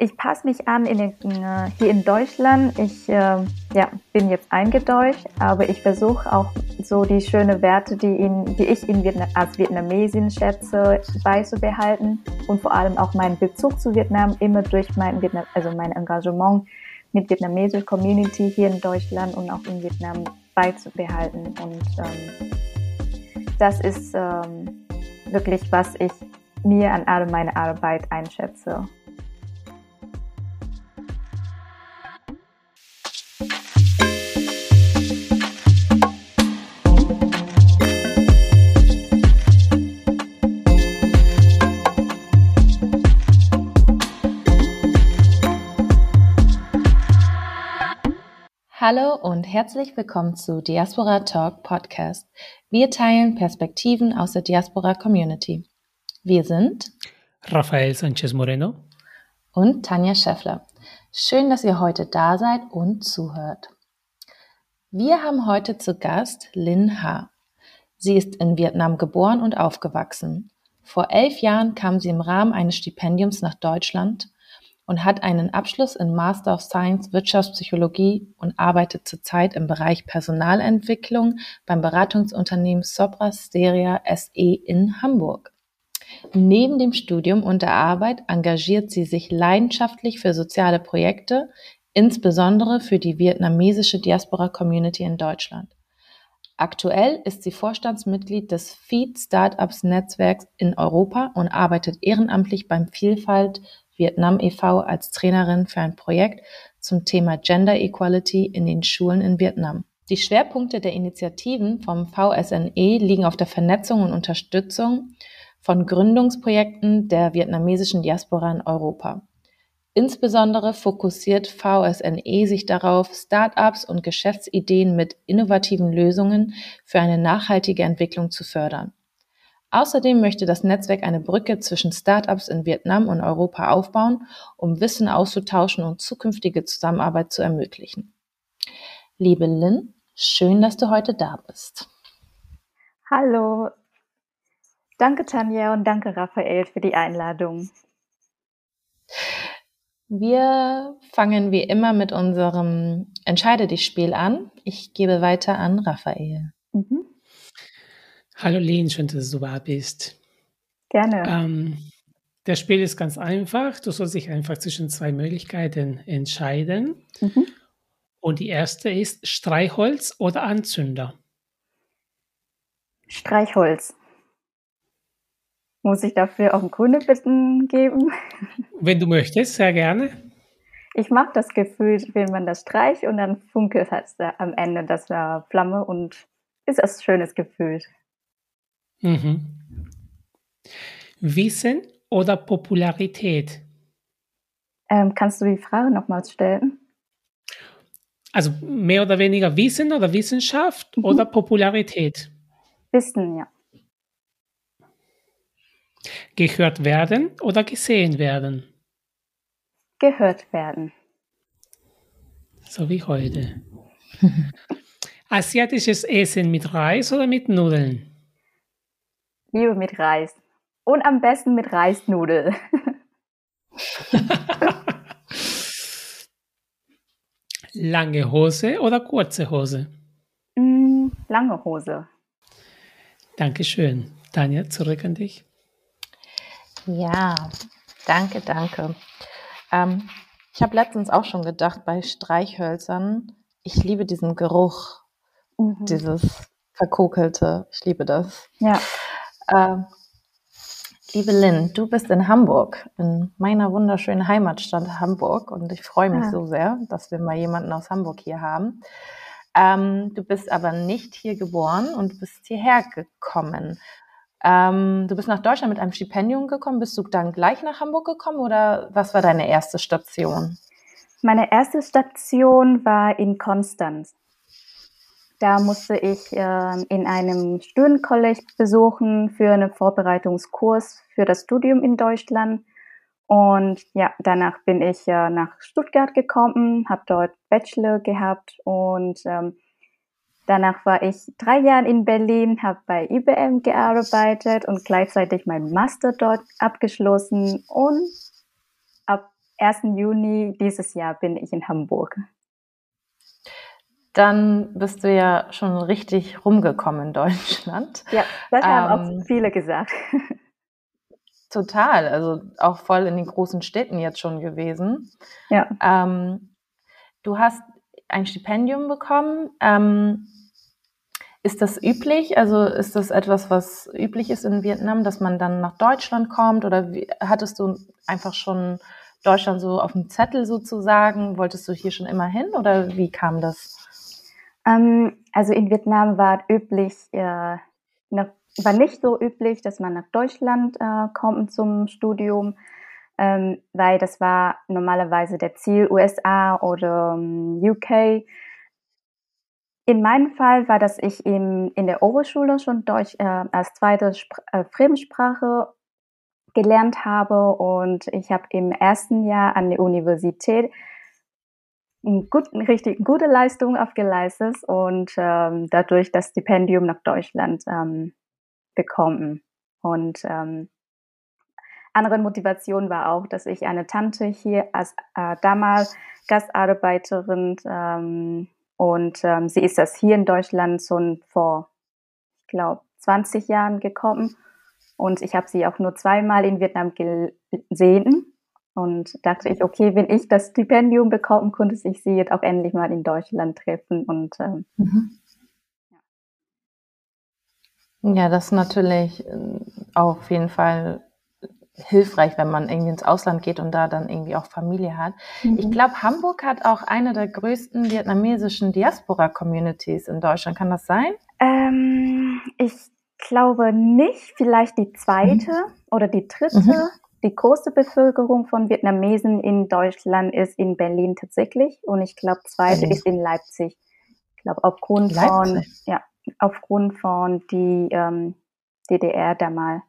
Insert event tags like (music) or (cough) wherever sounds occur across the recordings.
ich passe mich an in den, äh, hier in Deutschland. Ich äh, ja, bin jetzt eingedeutscht, aber ich versuche auch so die schönen Werte, die, in, die ich in Vietnam, als Vietnamesin schätze, beizubehalten und vor allem auch meinen Bezug zu Vietnam immer durch mein, Vietnam, also mein Engagement mit vietnamesischer Community hier in Deutschland und auch in Vietnam beizubehalten. Und ähm, das ist ähm, wirklich, was ich mir an all meiner Arbeit einschätze. Hallo und herzlich willkommen zu Diaspora Talk Podcast. Wir teilen Perspektiven aus der Diaspora Community. Wir sind Rafael Sanchez Moreno und Tanja Scheffler. Schön, dass ihr heute da seid und zuhört. Wir haben heute zu Gast Lin Ha. Sie ist in Vietnam geboren und aufgewachsen. Vor elf Jahren kam sie im Rahmen eines Stipendiums nach Deutschland und hat einen Abschluss in Master of Science Wirtschaftspsychologie und arbeitet zurzeit im Bereich Personalentwicklung beim Beratungsunternehmen Sopra Steria SE in Hamburg. Neben dem Studium und der Arbeit engagiert sie sich leidenschaftlich für soziale Projekte, insbesondere für die vietnamesische Diaspora Community in Deutschland. Aktuell ist sie Vorstandsmitglied des Feed Startups Netzwerks in Europa und arbeitet ehrenamtlich beim Vielfalt Vietnam e.V. als Trainerin für ein Projekt zum Thema Gender Equality in den Schulen in Vietnam. Die Schwerpunkte der Initiativen vom VSNE liegen auf der Vernetzung und Unterstützung von Gründungsprojekten der vietnamesischen Diaspora in Europa. Insbesondere fokussiert VSNE sich darauf, Start-ups und Geschäftsideen mit innovativen Lösungen für eine nachhaltige Entwicklung zu fördern. Außerdem möchte das Netzwerk eine Brücke zwischen Startups in Vietnam und Europa aufbauen, um Wissen auszutauschen und zukünftige Zusammenarbeit zu ermöglichen. Liebe Lynn, schön, dass du heute da bist. Hallo. Danke, Tanja, und danke, Raphael, für die Einladung. Wir fangen wie immer mit unserem Entscheide dich Spiel an. Ich gebe weiter an Raphael. Mhm. Hallo Lin, schön, dass du da bist. Gerne. Ähm, das Spiel ist ganz einfach. Du sollst dich einfach zwischen zwei Möglichkeiten entscheiden. Mhm. Und die erste ist Streichholz oder Anzünder. Streichholz. Muss ich dafür auch ein grüne Bitten geben? (laughs) Wenn du möchtest, sehr gerne. Ich mag das Gefühl, wenn man das streicht und dann funkelt es am Ende das Flamme und ist das ein schönes Gefühl. Mhm. Wissen oder Popularität? Ähm, kannst du die Frage nochmals stellen? Also mehr oder weniger Wissen oder Wissenschaft mhm. oder Popularität? Wissen, ja. Gehört werden oder gesehen werden? Gehört werden. So wie heute. (laughs) Asiatisches Essen mit Reis oder mit Nudeln? Liebe mit Reis. Und am besten mit Reisnudel. (laughs) lange Hose oder kurze Hose? Mm, lange Hose. Dankeschön. Tanja, zurück an dich. Ja, danke, danke. Ähm, ich habe letztens auch schon gedacht, bei Streichhölzern, ich liebe diesen Geruch, mhm. dieses verkokelte. Ich liebe das. Ja. Äh, liebe Lynn, du bist in Hamburg, in meiner wunderschönen Heimatstadt Hamburg und ich freue mich ja. so sehr, dass wir mal jemanden aus Hamburg hier haben. Ähm, du bist aber nicht hier geboren und bist hierher gekommen. Ähm, du bist nach Deutschland mit einem Stipendium gekommen. Bist du dann gleich nach Hamburg gekommen oder was war deine erste Station? Meine erste Station war in Konstanz. Da musste ich äh, in einem Student-College besuchen für einen Vorbereitungskurs für das Studium in Deutschland. Und ja, danach bin ich äh, nach Stuttgart gekommen, habe dort Bachelor gehabt und ähm, danach war ich drei Jahre in Berlin, habe bei IBM gearbeitet und gleichzeitig mein Master dort abgeschlossen und ab 1. Juni dieses Jahr bin ich in Hamburg. Dann bist du ja schon richtig rumgekommen in Deutschland. Ja, das haben ähm, auch viele gesagt. Total, also auch voll in den großen Städten jetzt schon gewesen. Ja. Ähm, du hast ein Stipendium bekommen. Ähm, ist das üblich? Also ist das etwas, was üblich ist in Vietnam, dass man dann nach Deutschland kommt? Oder wie, hattest du einfach schon Deutschland so auf dem Zettel sozusagen? Wolltest du hier schon immer hin oder wie kam das? Ähm, also in Vietnam war üblich, äh, nach war nicht so üblich, dass man nach Deutschland äh, kommt zum Studium, ähm, weil das war normalerweise der Ziel USA oder ähm, UK. In meinem Fall war das ich im, in der Oberschule schon Deutsch äh, als zweite Spr äh, Fremdsprache gelernt habe und ich habe im ersten Jahr an der Universität gut, richtig gute Leistung aufgeleistet und ähm, dadurch das Stipendium nach Deutschland ähm, bekommen. Und ähm, andere Motivation war auch, dass ich eine Tante hier als äh, damals Gastarbeiterin ähm, und ähm, sie ist das hier in Deutschland schon vor, ich glaube, 20 Jahren gekommen und ich habe sie auch nur zweimal in Vietnam gesehen und dachte ich, okay, wenn ich das Stipendium bekommen konnte, ich sie jetzt auch endlich mal in Deutschland treffen und ähm, mhm. Ja, das ist natürlich äh, auf jeden Fall hilfreich, wenn man irgendwie ins Ausland geht und da dann irgendwie auch Familie hat. Mhm. Ich glaube, Hamburg hat auch eine der größten vietnamesischen Diaspora-Communities in Deutschland. Kann das sein? Ähm, ich glaube nicht. Vielleicht die zweite mhm. oder die dritte. Mhm. Die große Bevölkerung von Vietnamesen in Deutschland ist in Berlin tatsächlich und ich glaube, zweite ist in Leipzig. Ich glaube, aufgrund Leipzig. von, ja, aufgrund von die ähm, DDR damals.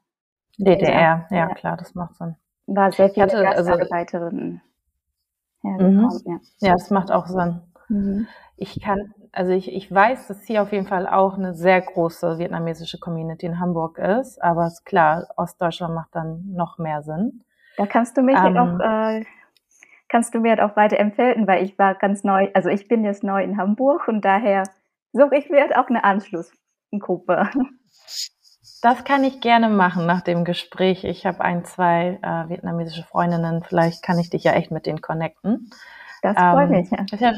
DDR, ja, ja, klar, das macht Sinn. War sehr viele hatte, Gastarbeiterinnen. Also, mhm. ja. ja, das macht auch Sinn. Mhm. Ich kann, also ich, ich weiß, dass hier auf jeden Fall auch eine sehr große vietnamesische Community in Hamburg ist, aber ist klar, Ostdeutschland macht dann noch mehr Sinn. Da kannst du mich ähm, auch, äh, kannst du mir halt auch weiter empfehlen, weil ich war ganz neu, also ich bin jetzt neu in Hamburg und daher suche ich mir auch eine Anschlussgruppe. Das kann ich gerne machen nach dem Gespräch. Ich habe ein, zwei äh, vietnamesische Freundinnen. Vielleicht kann ich dich ja echt mit denen connecten. Das freut ähm, mich. Ja.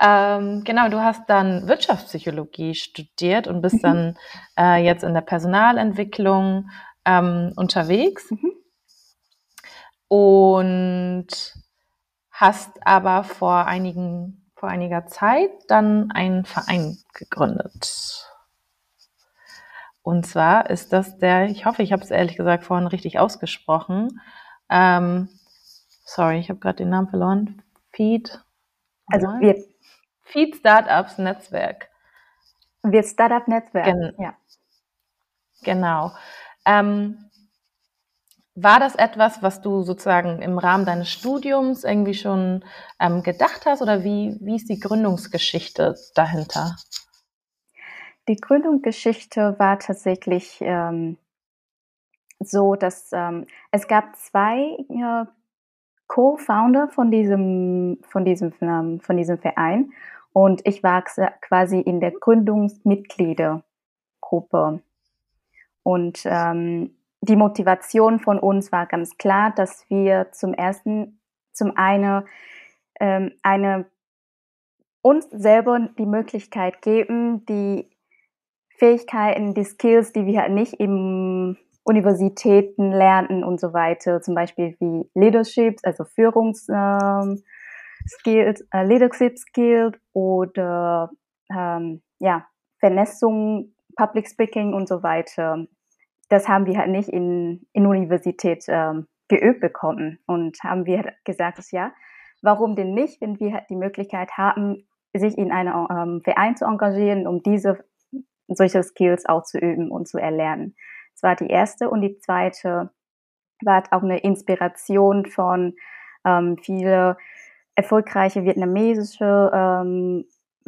Ähm, genau, du hast dann Wirtschaftspsychologie studiert und bist mhm. dann äh, jetzt in der Personalentwicklung ähm, unterwegs. Mhm. Und hast aber vor einigen vor einiger Zeit dann einen Verein gegründet. Und zwar ist das der, ich hoffe, ich habe es ehrlich gesagt vorhin richtig ausgesprochen. Ähm, sorry, ich habe gerade den Namen verloren. Feed. Also wir. Feed Startups Netzwerk. Wir Startup Netzwerk. Gen ja. Genau. Ähm, war das etwas, was du sozusagen im Rahmen deines Studiums irgendwie schon ähm, gedacht hast oder wie, wie ist die Gründungsgeschichte dahinter? Die Gründungsgeschichte war tatsächlich ähm, so, dass ähm, es gab zwei äh, Co-Founder von diesem, von, diesem, ähm, von diesem Verein und ich war quasi in der Gründungsmitgliedergruppe. Und ähm, die Motivation von uns war ganz klar, dass wir zum ersten, zum einen ähm, eine uns selber die Möglichkeit geben, die Fähigkeiten, die Skills, die wir nicht im Universitäten lernen und so weiter, zum Beispiel wie Leadership, also Führungs ähm, Skills, äh, Leadership Skills oder ähm, ja Vernetzung, Public Speaking und so weiter das haben wir halt nicht in, in Universität ähm, geübt bekommen. Und haben wir gesagt, dass ja, warum denn nicht, wenn wir halt die Möglichkeit haben, sich in einem ähm, Verein zu engagieren, um diese solche Skills auch zu üben und zu erlernen. War die erste und die zweite war auch eine Inspiration von ähm, viele erfolgreiche vietnamesische ähm,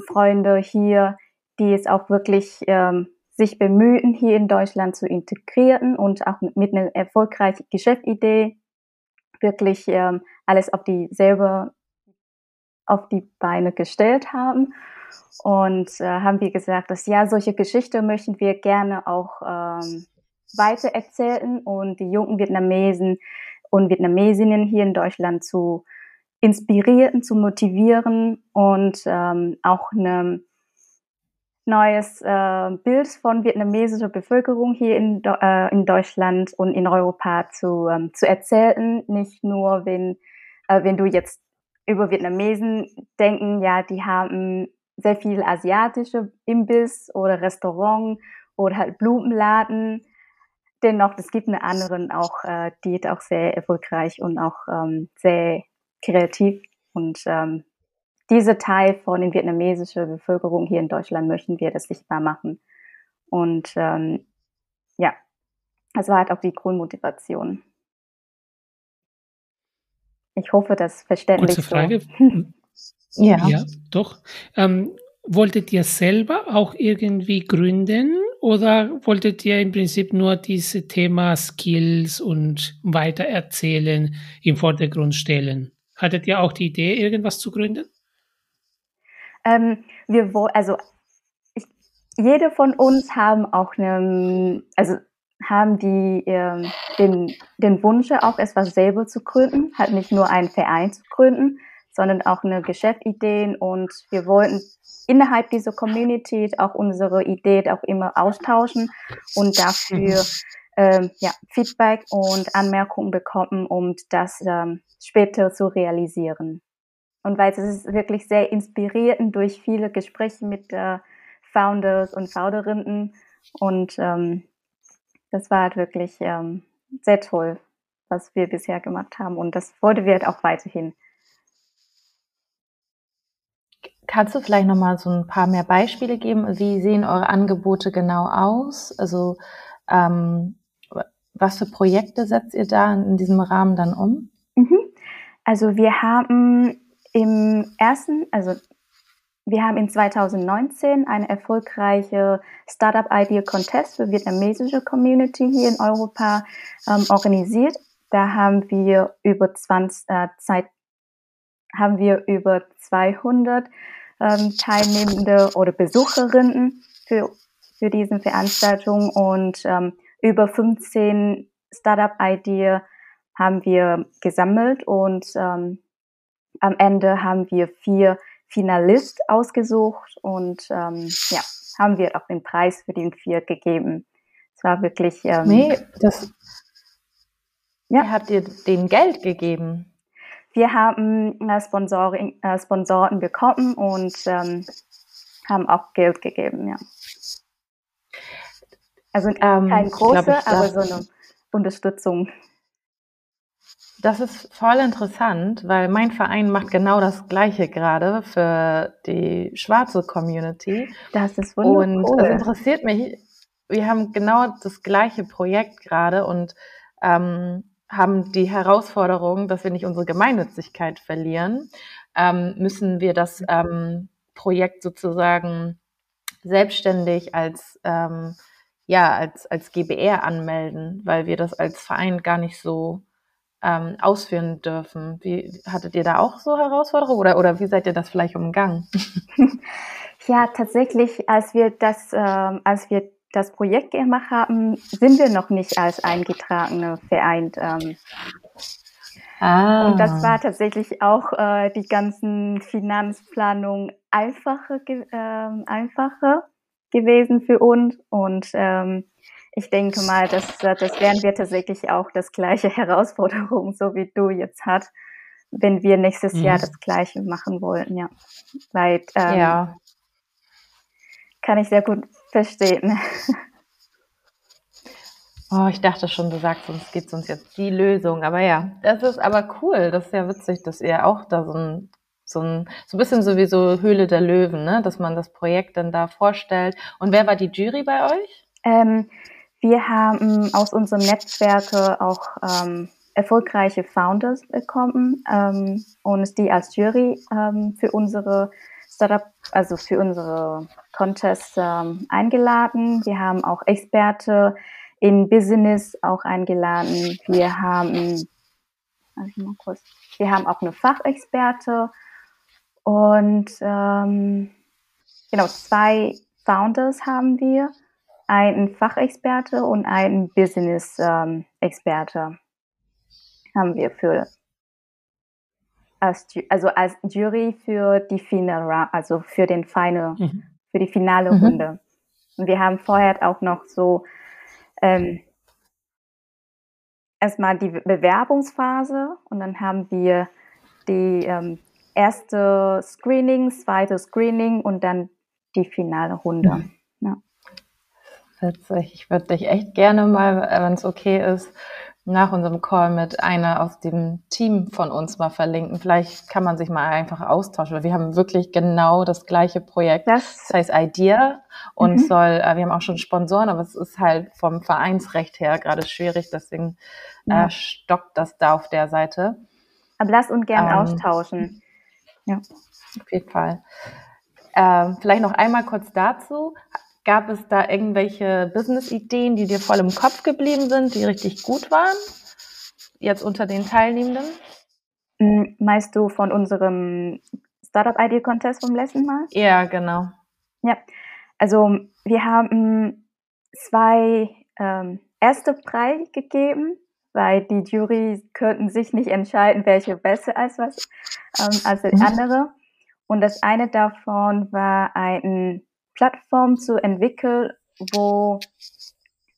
Freunde hier, die es auch wirklich ähm, sich bemühen, hier in Deutschland zu integrieren und auch mit einer erfolgreichen Geschäftsidee wirklich ähm, alles auf die auf die Beine gestellt haben. Und äh, haben wir gesagt, dass ja, solche Geschichte möchten wir gerne auch ähm, weiter erzählen und die jungen Vietnamesen und Vietnamesinnen hier in Deutschland zu inspirieren, zu motivieren und ähm, auch ein neues äh, Bild von vietnamesischer Bevölkerung hier in, äh, in Deutschland und in Europa zu, ähm, zu erzählen. Nicht nur, wenn, äh, wenn du jetzt über Vietnamesen denken, ja, die haben sehr viel asiatische Imbiss oder Restaurant oder halt Blumenladen. Dennoch, es gibt eine anderen auch, äh, die ist auch sehr erfolgreich und auch ähm, sehr kreativ. Und ähm, diese Teil von der vietnamesischen Bevölkerung hier in Deutschland möchten wir das sichtbar machen. Und ähm, ja, das war halt auch die Grundmotivation. Ich hoffe, das verständlich Kurze Frage. (laughs) So. ja. ja, doch. Ähm, wolltet ihr selber auch irgendwie gründen oder wolltet ihr im Prinzip nur dieses Thema Skills und Weitererzählen im Vordergrund stellen? Hattet ihr auch die Idee, irgendwas zu gründen? Ähm, wir, also ich, jede von uns haben auch eine, also haben die ähm, den, den Wunsch, auch etwas selber zu gründen, halt nicht nur einen Verein zu gründen, sondern auch eine Geschäftsidee und wir wollten innerhalb dieser Community auch unsere Idee auch immer austauschen und dafür ähm, ja, Feedback und Anmerkungen bekommen, um das ähm, später zu realisieren. Und weil es ist wirklich sehr inspirierend durch viele Gespräche mit äh, Founders und Founderinnen und ähm, das war halt wirklich ähm, sehr toll, was wir bisher gemacht haben. Und das wollen wir halt auch weiterhin. Kannst du vielleicht noch mal so ein paar mehr Beispiele geben? Wie sehen eure Angebote genau aus? Also ähm, was für Projekte setzt ihr da in diesem Rahmen dann um? Mhm. Also wir haben im ersten, also wir haben in 2019 eine erfolgreiche Startup Idea Contest für vietnamesische Community hier in Europa ähm, organisiert. Da haben wir über 20 äh, Zeit haben wir über 200 ähm, Teilnehmende oder Besucherinnen für für diese Veranstaltung und ähm, über 15 Startup Idea haben wir gesammelt und ähm, am Ende haben wir vier Finalist ausgesucht und ähm, ja, haben wir auch den Preis für den vier gegeben. Es war wirklich. Ähm, nee, das. Ja. Habt ihr den Geld gegeben? Wir haben äh, Sponsoring, äh, Sponsoren bekommen und ähm, haben auch Geld gegeben, ja. Also ähm, kein große, aber so eine Unterstützung. Das ist voll interessant, weil mein Verein macht genau das Gleiche gerade für die schwarze Community. Das ist wunderbar. Und es interessiert mich, wir haben genau das gleiche Projekt gerade und ähm, haben die Herausforderung, dass wir nicht unsere Gemeinnützigkeit verlieren, ähm, müssen wir das ähm, Projekt sozusagen selbstständig als ähm, ja als als GBR anmelden, weil wir das als Verein gar nicht so ähm, ausführen dürfen. Wie hattet ihr da auch so Herausforderungen oder, oder wie seid ihr das vielleicht umgangen? (laughs) ja, tatsächlich, als wir das, ähm, als wir das Projekt gemacht haben, sind wir noch nicht als eingetragene Verein. Ähm, ah. Und das war tatsächlich auch äh, die ganzen Finanzplanung einfacher, äh, einfacher gewesen für uns und ähm, ich denke mal, dass, das werden wir tatsächlich auch das gleiche (laughs) Herausforderung, so wie du jetzt hast, wenn wir nächstes mhm. Jahr das gleiche machen wollten, ja. Weil, ähm, ja. Kann ich sehr gut verstehen. Oh, ich dachte schon, du sagst uns, gibt uns jetzt die Lösung. Aber ja, das ist aber cool. Das ist ja witzig, dass ihr auch da so ein, so ein, so ein bisschen sowieso Höhle der Löwen, ne? dass man das Projekt dann da vorstellt. Und wer war die Jury bei euch? Ähm, wir haben aus unserem Netzwerk auch ähm, erfolgreiche Founders bekommen ähm, und die als Jury ähm, für unsere Startup, also für unsere Contests ähm, eingeladen. Wir haben auch Experte in Business auch eingeladen. Wir haben Also mal kurz. Wir haben auch eine Fachexperte und ähm, genau zwei Founders haben wir, einen Fachexperte und einen Business-Experte ähm, haben wir für als, also als Jury für die Final also für den Final, mhm. für die finale mhm. Runde. Und wir haben vorher auch noch so ähm, erstmal die Bewerbungsphase und dann haben wir die ähm, erste Screening, zweite Screening und dann die finale Runde. Mhm. Ja. Witzig. Ich würde dich echt gerne mal, wenn es okay ist, nach unserem Call mit einer aus dem Team von uns mal verlinken. Vielleicht kann man sich mal einfach austauschen. Wir haben wirklich genau das gleiche Projekt. Das, das heißt Idea und mhm. soll, äh, wir haben auch schon Sponsoren, aber es ist halt vom Vereinsrecht her gerade schwierig, deswegen ja. äh, stockt das da auf der Seite. Aber lass uns gerne ähm, austauschen. Ja. Auf jeden Fall. Ähm, vielleicht noch einmal kurz dazu. Gab es da irgendwelche Business-Ideen, die dir voll im Kopf geblieben sind, die richtig gut waren? Jetzt unter den Teilnehmenden? Hm, meinst du von unserem Startup Idea Contest vom letzten Mal? Ja, genau. Ja, also wir haben zwei ähm, erste Preis gegeben, weil die Jury könnten sich nicht entscheiden, welche besser als was ähm, als die mhm. andere. Und das eine davon war ein Plattform zu entwickeln, wo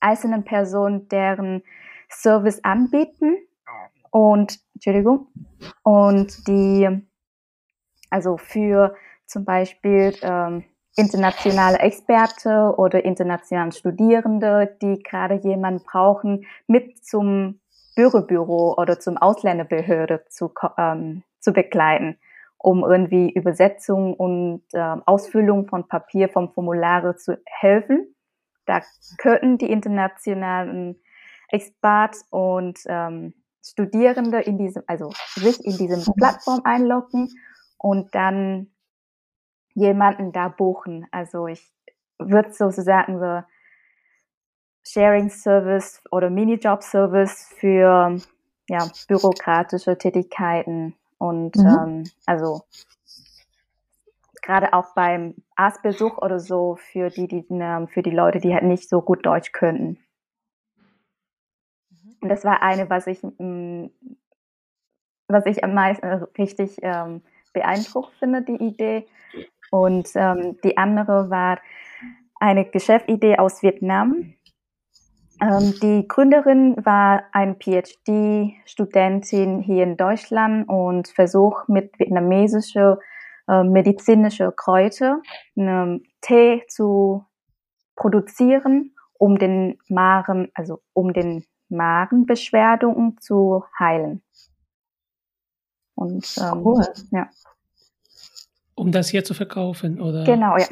einzelne Personen deren Service anbieten. Und Entschuldigung und die also für zum Beispiel ähm, internationale Experte oder internationale Studierende, die gerade jemanden brauchen, mit zum Bürobüro oder zum Ausländerbehörde zu, ähm, zu begleiten um irgendwie Übersetzung und äh, Ausfüllung von Papier vom Formulare zu helfen. Da könnten die internationalen Experts und ähm, Studierende in diesem, also sich in diesem Plattform einloggen und dann jemanden da buchen. Also ich würde sozusagen so Sharing Service oder Minijob Service für ja, bürokratische Tätigkeiten und mhm. ähm, also gerade auch beim Arztbesuch oder so für die, die für die Leute, die halt nicht so gut Deutsch könnten. Mhm. Und das war eine, was ich mm, was ich am meisten äh, richtig ähm, beeindruckt finde, die Idee. Und ähm, die andere war eine Geschäftsidee aus Vietnam. Ähm, die Gründerin war eine PhD-Studentin hier in Deutschland und versucht mit vietnamesische äh, medizinische Kräuter einen Tee zu produzieren, um den Magen, also um den Magenbeschwerden zu heilen. Und ähm, cool. ja. Um das hier zu verkaufen, oder? Genau, ja.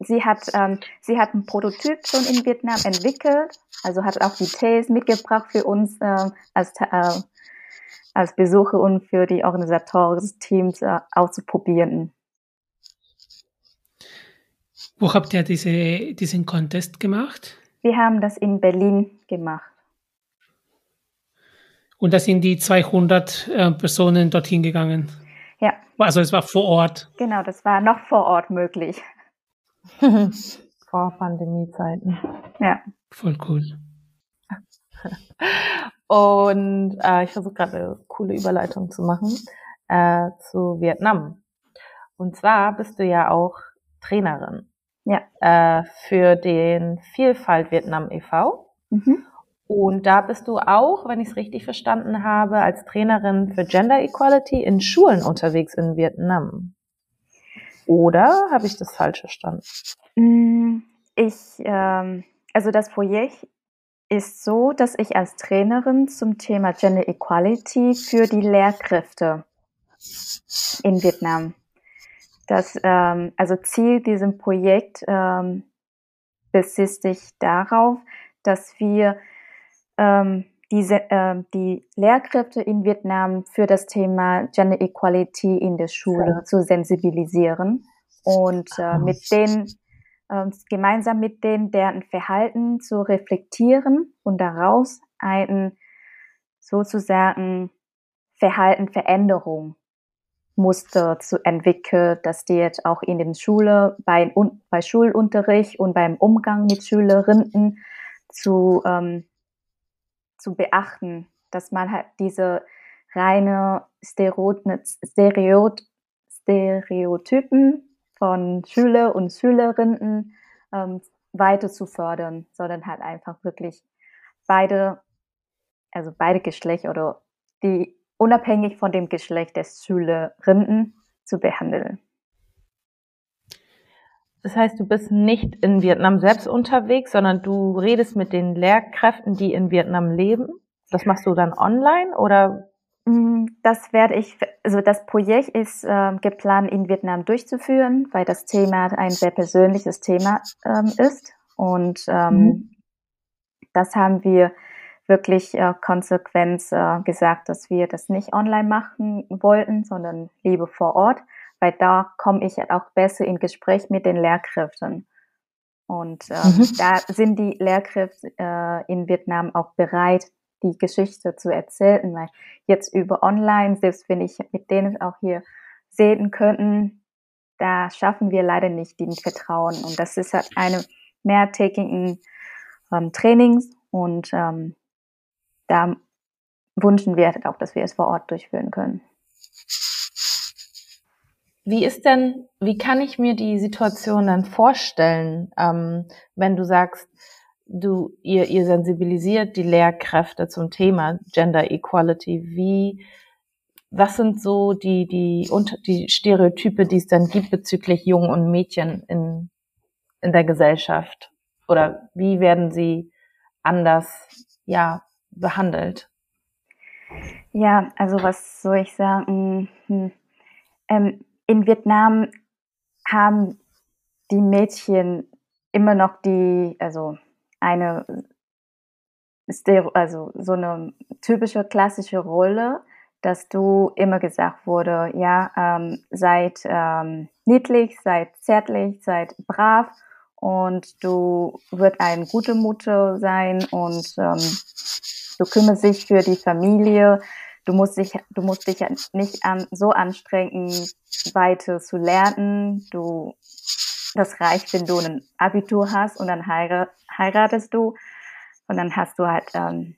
Sie hat, ähm, sie hat einen Prototyp schon in Vietnam entwickelt, also hat auch die Tees mitgebracht für uns äh, als, äh, als Besucher und für die Organisatoren des Teams äh, auszuprobieren. Wo habt ihr diese, diesen Contest gemacht? Wir haben das in Berlin gemacht. Und da sind die 200 äh, Personen dorthin gegangen? Ja. Also es war vor Ort? Genau, das war noch vor Ort möglich. (laughs) Vor Pandemiezeiten. Ja. Voll cool. (laughs) Und äh, ich versuche gerade eine coole Überleitung zu machen äh, zu Vietnam. Und zwar bist du ja auch Trainerin. Ja. Äh, für den Vielfalt Vietnam e.V. Mhm. Und da bist du auch, wenn ich es richtig verstanden habe, als Trainerin für Gender Equality in Schulen unterwegs in Vietnam. Oder habe ich das falsch verstanden? Mm, ich, ähm, also das Projekt ist so, dass ich als Trainerin zum Thema Gender Equality für die Lehrkräfte in Vietnam. Das, ähm, also Ziel diesem Projekt ähm, besitzt sich darauf, dass wir ähm, diese, äh, die Lehrkräfte in Vietnam für das Thema Gender Equality in der Schule ja. zu sensibilisieren und äh, mit denen äh, gemeinsam mit denen deren Verhalten zu reflektieren und daraus einen sozusagen Verhaltenveränderung Muster zu entwickeln, dass die jetzt auch in den Schule, bei, bei Schulunterricht und beim Umgang mit Schülerinnen zu, ähm, zu beachten, dass man halt diese reine Stereotypen von Schüler und Schülerinnen ähm, weiter zu fördern, sondern halt einfach wirklich beide, also beide Geschlechter oder die unabhängig von dem Geschlecht des Schülerinnen zu behandeln. Das heißt, du bist nicht in Vietnam selbst unterwegs, sondern du redest mit den Lehrkräften, die in Vietnam leben. Das machst du dann online oder? Mm, das werde ich, also das Projekt ist äh, geplant in Vietnam durchzuführen, weil das Thema ein sehr persönliches Thema ähm, ist. Und ähm, mhm. das haben wir wirklich äh, konsequent äh, gesagt, dass wir das nicht online machen wollten, sondern lieber vor Ort, weil da komme ich auch besser in Gespräch mit den Lehrkräften. Und äh, mhm. da sind die Lehrkräfte äh, in Vietnam auch bereit, die Geschichte zu erzählen, weil jetzt über online, selbst wenn ich mit denen auch hier sehen könnten, da schaffen wir leider nicht den Vertrauen. Und das ist halt eine mehrtägigen ähm, Trainings und ähm, da wünschen wir halt auch, dass wir es vor Ort durchführen können. Wie ist denn, wie kann ich mir die Situation dann vorstellen, ähm, wenn du sagst, du, ihr, ihr sensibilisiert die Lehrkräfte zum Thema Gender Equality? Wie, was sind so die, die, die Stereotype, die es dann gibt bezüglich Jungen und Mädchen in, in der Gesellschaft? Oder wie werden sie anders, ja, behandelt? Ja, also was soll ich sagen? Hm. Ähm, in Vietnam haben die Mädchen immer noch die, also eine, also so eine typische klassische Rolle, dass du immer gesagt wurde, ja, ähm, seid ähm, niedlich, seid zärtlich, seid brav und du wird eine gute Mutter sein und ähm, du kümmerst dich für die Familie. Du musst dich, du musst dich nicht an, so anstrengen, weiter zu lernen. Du, das reicht, wenn du ein Abitur hast und dann heirat, heiratest du und dann hast du halt ähm,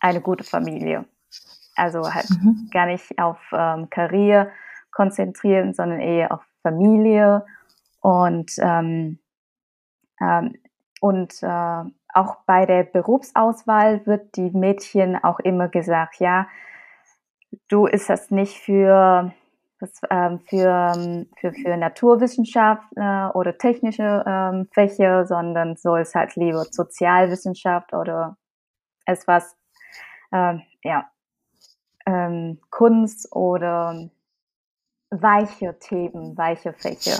eine gute Familie. Also halt mhm. gar nicht auf ähm, Karriere konzentrieren, sondern eher auf Familie und ähm, ähm, und äh, auch bei der Berufsauswahl wird die Mädchen auch immer gesagt, ja, du ist das nicht für ähm, für, ähm, für, für Naturwissenschaft äh, oder technische ähm, Fächer, sondern soll es halt lieber Sozialwissenschaft oder etwas, äh, ja, ähm, Kunst oder weiche Themen, weiche Fächer.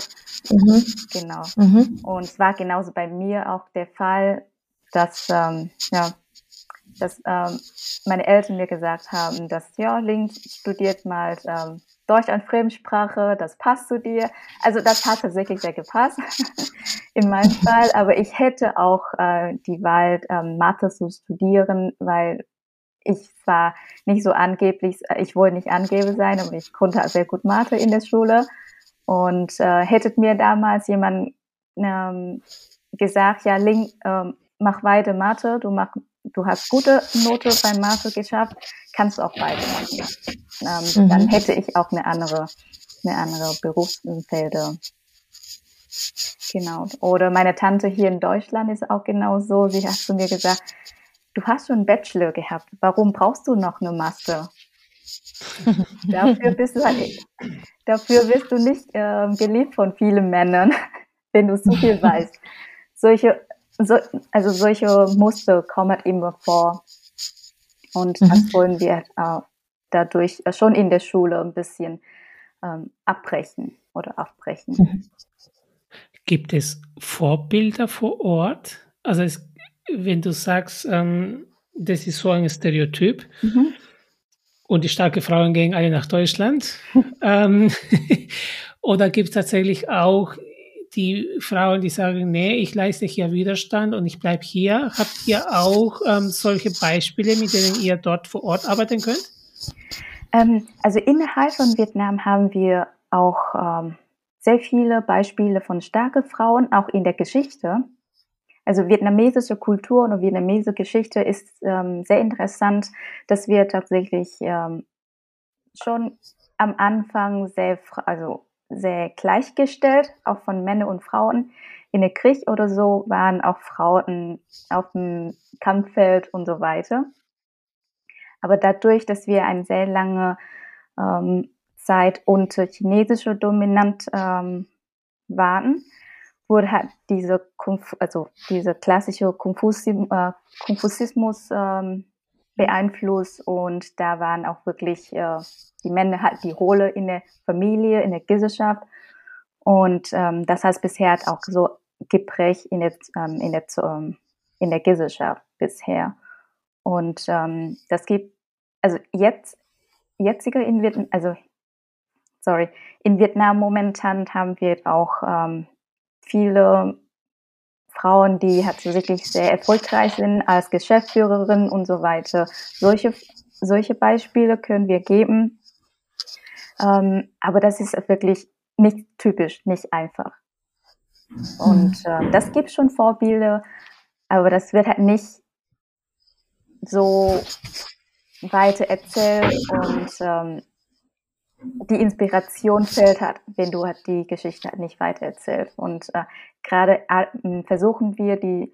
Mhm. Genau. Mhm. Und es war genauso bei mir auch der Fall, dass, ähm, ja, dass ähm, meine Eltern mir gesagt haben, dass, ja, Link studiert mal ähm, Deutsch als Fremdsprache, das passt zu dir. Also das hat tatsächlich sehr gepasst (laughs) in meinem Fall, aber ich hätte auch äh, die Wahl, ähm, Mathe zu studieren, weil ich zwar nicht so angeblich, ich wollte nicht Angeber sein, aber ich konnte sehr gut Mathe in der Schule. Und äh, hättet mir damals jemand ähm, gesagt, ja, Link, ähm, mach weiter Mathe, du, mach, du hast gute Note beim Mathe geschafft, kannst du auch weitermachen. Ähm, mhm. Dann hätte ich auch eine andere, eine andere Berufsfelder. Genau. Oder meine Tante hier in Deutschland ist auch genau so. Sie hat zu mir gesagt, du hast schon einen Bachelor gehabt. Warum brauchst du noch eine Master? (laughs) dafür bist du halt, dafür wirst du nicht äh, geliebt von vielen Männern, (laughs) wenn du so viel weißt. Solche so, also solche Muster kommen immer vor. Und mhm. das wollen wir äh, dadurch schon in der Schule ein bisschen ähm, abbrechen oder abbrechen. Mhm. Gibt es Vorbilder vor Ort? Also es, wenn du sagst, ähm, das ist so ein Stereotyp mhm. und die starke Frauen gehen alle nach Deutschland, (laughs) ähm, (laughs) oder gibt es tatsächlich auch die Frauen, die sagen, nee, ich leiste hier Widerstand und ich bleibe hier. Habt ihr auch ähm, solche Beispiele, mit denen ihr dort vor Ort arbeiten könnt? Ähm, also innerhalb von Vietnam haben wir auch ähm, sehr viele Beispiele von starken Frauen, auch in der Geschichte. Also vietnamesische Kultur und vietnamesische Geschichte ist ähm, sehr interessant, dass wir tatsächlich ähm, schon am Anfang sehr, also sehr gleichgestellt, auch von Männern und Frauen. In der Krieg oder so waren auch Frauen auf dem Kampffeld und so weiter. Aber dadurch, dass wir eine sehr lange ähm, Zeit unter chinesischer Dominant ähm, waren, wurde halt diese, also diese klassische Konfusim, äh, Konfusismus ähm, beeinflusst und da waren auch wirklich äh, die Männer halt die Rolle in der Familie, in der Gesellschaft und ähm, das heißt bisher hat auch so geprägt in der, ähm, in der, ähm, in der Gesellschaft bisher und ähm, das gibt also jetzt jetziger in Vietnam, also sorry, in Vietnam momentan haben wir auch ähm, viele Frauen, die halt wirklich sehr erfolgreich sind als Geschäftsführerin und so weiter. Solche, solche Beispiele können wir geben. Ähm, aber das ist wirklich nicht typisch, nicht einfach. Und äh, das gibt schon Vorbilder, aber das wird halt nicht so weiter erzählt und ähm, die Inspiration fehlt hat, wenn du halt die Geschichte halt nicht weitererzählst. Und äh, gerade äh, versuchen wir die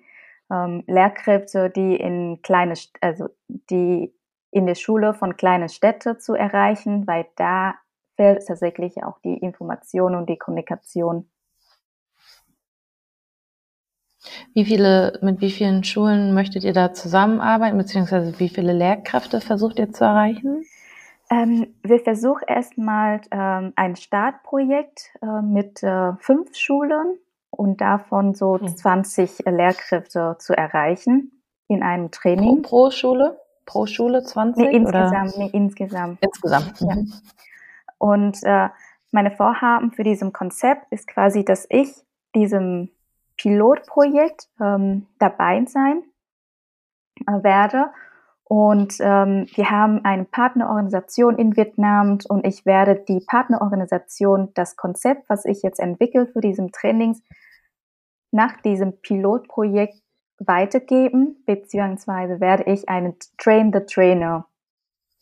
ähm, Lehrkräfte, die in kleine, also die in der Schule von kleinen Städten zu erreichen, weil da fehlt tatsächlich auch die Information und die Kommunikation. Wie viele, mit wie vielen Schulen möchtet ihr da zusammenarbeiten, beziehungsweise wie viele Lehrkräfte versucht ihr zu erreichen? Ähm, wir versuchen erstmal ähm, ein Startprojekt äh, mit äh, fünf Schulen und davon so hm. 20 Lehrkräfte zu erreichen in einem Training. Pro, pro Schule? Pro Schule 20? Nee, insgesamt. Nee, insgesamt. Insgesamt. Ja. Mhm. Und äh, meine Vorhaben für diesem Konzept ist quasi, dass ich diesem Pilotprojekt ähm, dabei sein äh, werde. Und ähm, wir haben eine Partnerorganisation in Vietnam und ich werde die Partnerorganisation, das Konzept, was ich jetzt entwickelt für diesen Trainings, nach diesem Pilotprojekt weitergeben, beziehungsweise werde ich einen Train the Trainer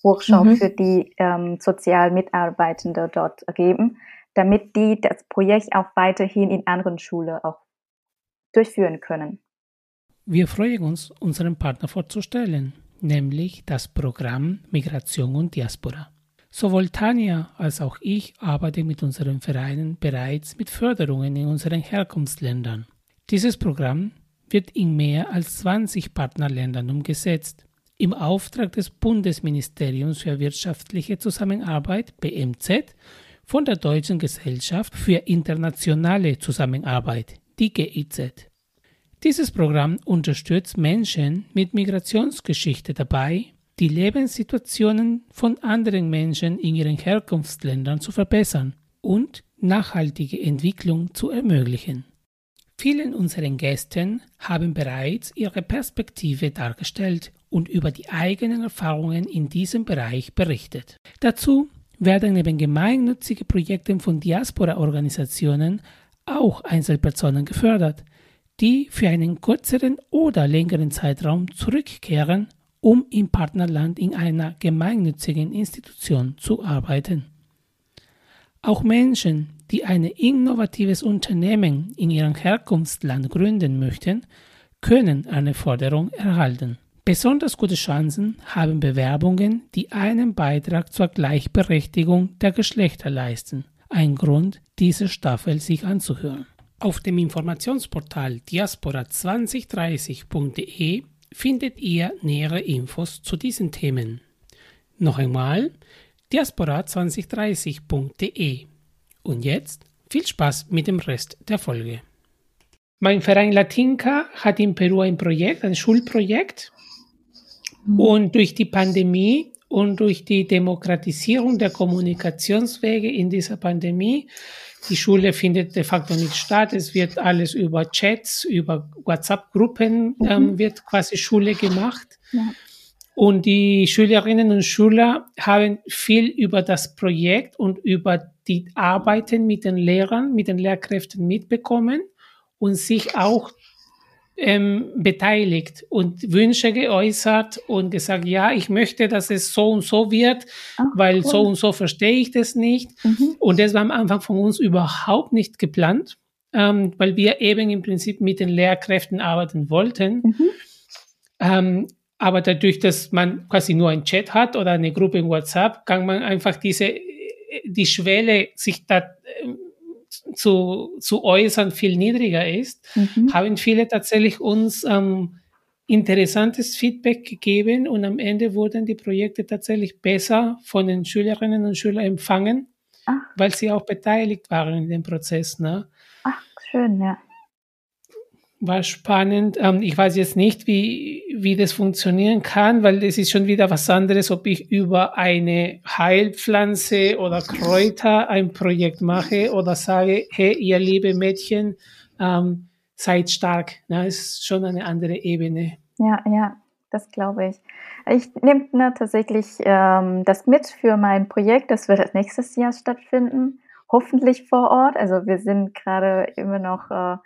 Workshop mhm. für die ähm, sozial Mitarbeitende dort geben, damit die das Projekt auch weiterhin in anderen Schulen auch durchführen können. Wir freuen uns, unseren Partner vorzustellen nämlich das Programm Migration und Diaspora. Sowohl Tanja als auch ich arbeiten mit unseren Vereinen bereits mit Förderungen in unseren Herkunftsländern. Dieses Programm wird in mehr als 20 Partnerländern umgesetzt. Im Auftrag des Bundesministeriums für wirtschaftliche Zusammenarbeit BMZ von der Deutschen Gesellschaft für internationale Zusammenarbeit, die GIZ. Dieses Programm unterstützt Menschen mit Migrationsgeschichte dabei, die Lebenssituationen von anderen Menschen in ihren Herkunftsländern zu verbessern und nachhaltige Entwicklung zu ermöglichen. Vielen unseren Gästen haben bereits ihre Perspektive dargestellt und über die eigenen Erfahrungen in diesem Bereich berichtet. Dazu werden neben gemeinnützigen Projekten von Diaspora-Organisationen auch Einzelpersonen gefördert, die für einen kürzeren oder längeren Zeitraum zurückkehren, um im Partnerland in einer gemeinnützigen Institution zu arbeiten. Auch Menschen, die ein innovatives Unternehmen in ihrem Herkunftsland gründen möchten, können eine Förderung erhalten. Besonders gute Chancen haben Bewerbungen, die einen Beitrag zur Gleichberechtigung der Geschlechter leisten. Ein Grund, diese Staffel sich anzuhören. Auf dem Informationsportal diaspora2030.de findet ihr nähere Infos zu diesen Themen. Noch einmal diaspora2030.de. Und jetzt viel Spaß mit dem Rest der Folge. Mein Verein Latinka hat in Peru ein Projekt, ein Schulprojekt. Mhm. Und durch die Pandemie und durch die Demokratisierung der Kommunikationswege in dieser Pandemie die Schule findet de facto nicht statt. Es wird alles über Chats, über WhatsApp-Gruppen mhm. ähm, wird quasi Schule gemacht. Ja. Und die Schülerinnen und Schüler haben viel über das Projekt und über die Arbeiten mit den Lehrern, mit den Lehrkräften mitbekommen und sich auch ähm, beteiligt und Wünsche geäußert und gesagt, ja, ich möchte, dass es so und so wird, Ach, weil cool. so und so verstehe ich das nicht. Mhm. Und das war am Anfang von uns überhaupt nicht geplant, ähm, weil wir eben im Prinzip mit den Lehrkräften arbeiten wollten. Mhm. Ähm, aber dadurch, dass man quasi nur einen Chat hat oder eine Gruppe in WhatsApp, kann man einfach diese, die Schwelle, sich da äh, zu, zu äußern viel niedriger ist, mhm. haben viele tatsächlich uns ähm, interessantes Feedback gegeben und am Ende wurden die Projekte tatsächlich besser von den Schülerinnen und Schülern empfangen, Ach. weil sie auch beteiligt waren in dem Prozess. Ne? Ach, schön, ja war spannend. Ähm, ich weiß jetzt nicht, wie, wie das funktionieren kann, weil es ist schon wieder was anderes, ob ich über eine Heilpflanze oder Kräuter ein Projekt mache oder sage, hey, ihr liebe Mädchen, ähm, seid stark. Das ist schon eine andere Ebene. Ja, ja, das glaube ich. Ich nehme tatsächlich ähm, das mit für mein Projekt. Das wird nächstes Jahr stattfinden. Hoffentlich vor Ort. Also wir sind gerade immer noch äh,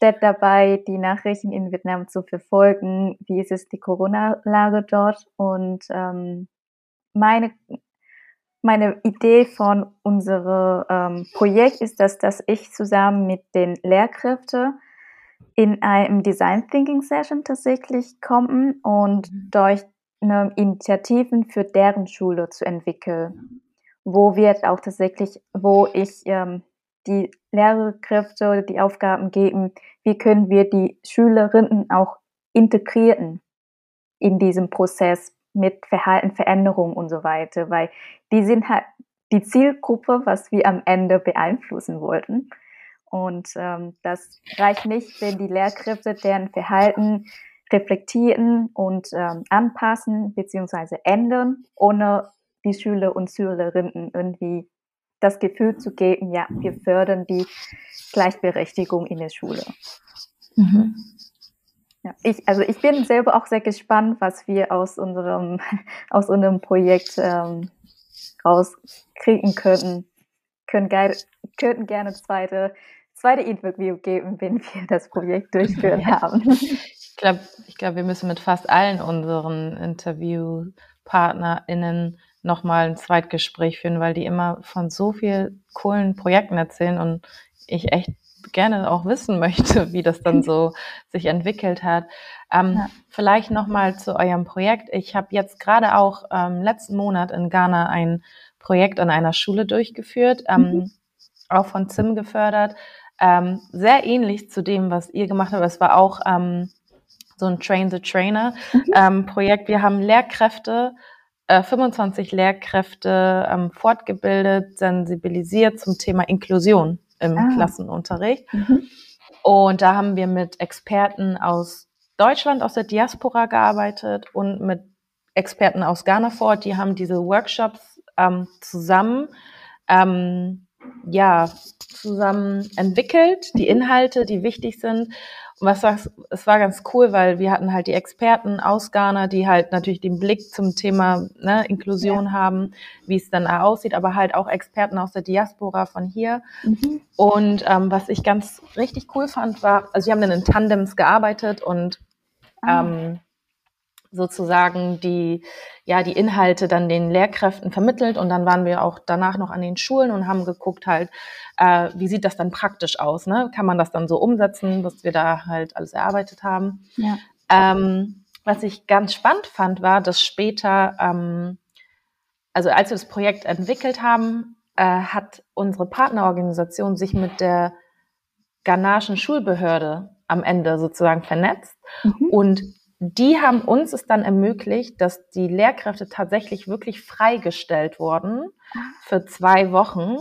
steht dabei, die Nachrichten in Vietnam zu verfolgen. Wie ist es die Corona-Lage dort? Und ähm, meine meine Idee von unserem ähm, Projekt ist, dass, dass ich zusammen mit den Lehrkräften in einem Design Thinking Session tatsächlich kommen und mhm. durch eine Initiativen für deren Schule zu entwickeln, wo wir auch tatsächlich, wo ich ähm, die Lehrkräfte die Aufgaben geben, wie können wir die Schülerinnen auch integrieren in diesem Prozess mit Verhaltenveränderung und so weiter, weil die sind halt die Zielgruppe, was wir am Ende beeinflussen wollten. Und ähm, das reicht nicht, wenn die Lehrkräfte deren Verhalten reflektieren und ähm, anpassen bzw. ändern, ohne die Schüler und Schülerinnen irgendwie das Gefühl zu geben, ja, wir fördern die Gleichberechtigung in der Schule. Mhm. Ja, ich, also ich bin selber auch sehr gespannt, was wir aus unserem, (laughs) aus unserem Projekt ähm, rauskriegen könnten. Können geil, könnten gerne zweite, zweite Interview geben, wenn wir das Projekt (laughs) durchführen haben. Ich glaube, ich glaub, wir müssen mit fast allen unseren InterviewpartnerInnen nochmal ein Zweitgespräch führen, weil die immer von so vielen coolen Projekten erzählen und ich echt gerne auch wissen (laughs) möchte, wie das dann so sich entwickelt hat. Ähm, ja. Vielleicht nochmal zu eurem Projekt. Ich habe jetzt gerade auch ähm, letzten Monat in Ghana ein Projekt an einer Schule durchgeführt, ähm, mhm. auch von ZIM gefördert. Ähm, sehr ähnlich zu dem, was ihr gemacht habt. Es war auch ähm, so ein Train the Trainer mhm. Ähm, Projekt. Wir haben Lehrkräfte 25 äh, Lehrkräfte ähm, fortgebildet, sensibilisiert zum Thema Inklusion im ah. Klassenunterricht. Mhm. Und da haben wir mit Experten aus Deutschland, aus der Diaspora gearbeitet und mit Experten aus Ghana vor Ort. Die haben diese Workshops ähm, zusammen ähm, ja, zusammen entwickelt, die Inhalte, die wichtig sind. Was sagst, es war ganz cool, weil wir hatten halt die Experten aus Ghana, die halt natürlich den Blick zum Thema ne, Inklusion ja. haben, wie es dann aussieht, aber halt auch Experten aus der Diaspora von hier. Mhm. Und ähm, was ich ganz richtig cool fand, war, also wir haben dann in Tandems gearbeitet und ah. ähm, sozusagen die, ja, die Inhalte dann den Lehrkräften vermittelt und dann waren wir auch danach noch an den Schulen und haben geguckt halt, äh, wie sieht das dann praktisch aus, ne? Kann man das dann so umsetzen, was wir da halt alles erarbeitet haben? Ja. Ähm, was ich ganz spannend fand, war, dass später, ähm, also als wir das Projekt entwickelt haben, äh, hat unsere Partnerorganisation sich mit der ghanaischen Schulbehörde am Ende sozusagen vernetzt mhm. und die haben uns es dann ermöglicht, dass die Lehrkräfte tatsächlich wirklich freigestellt wurden für zwei Wochen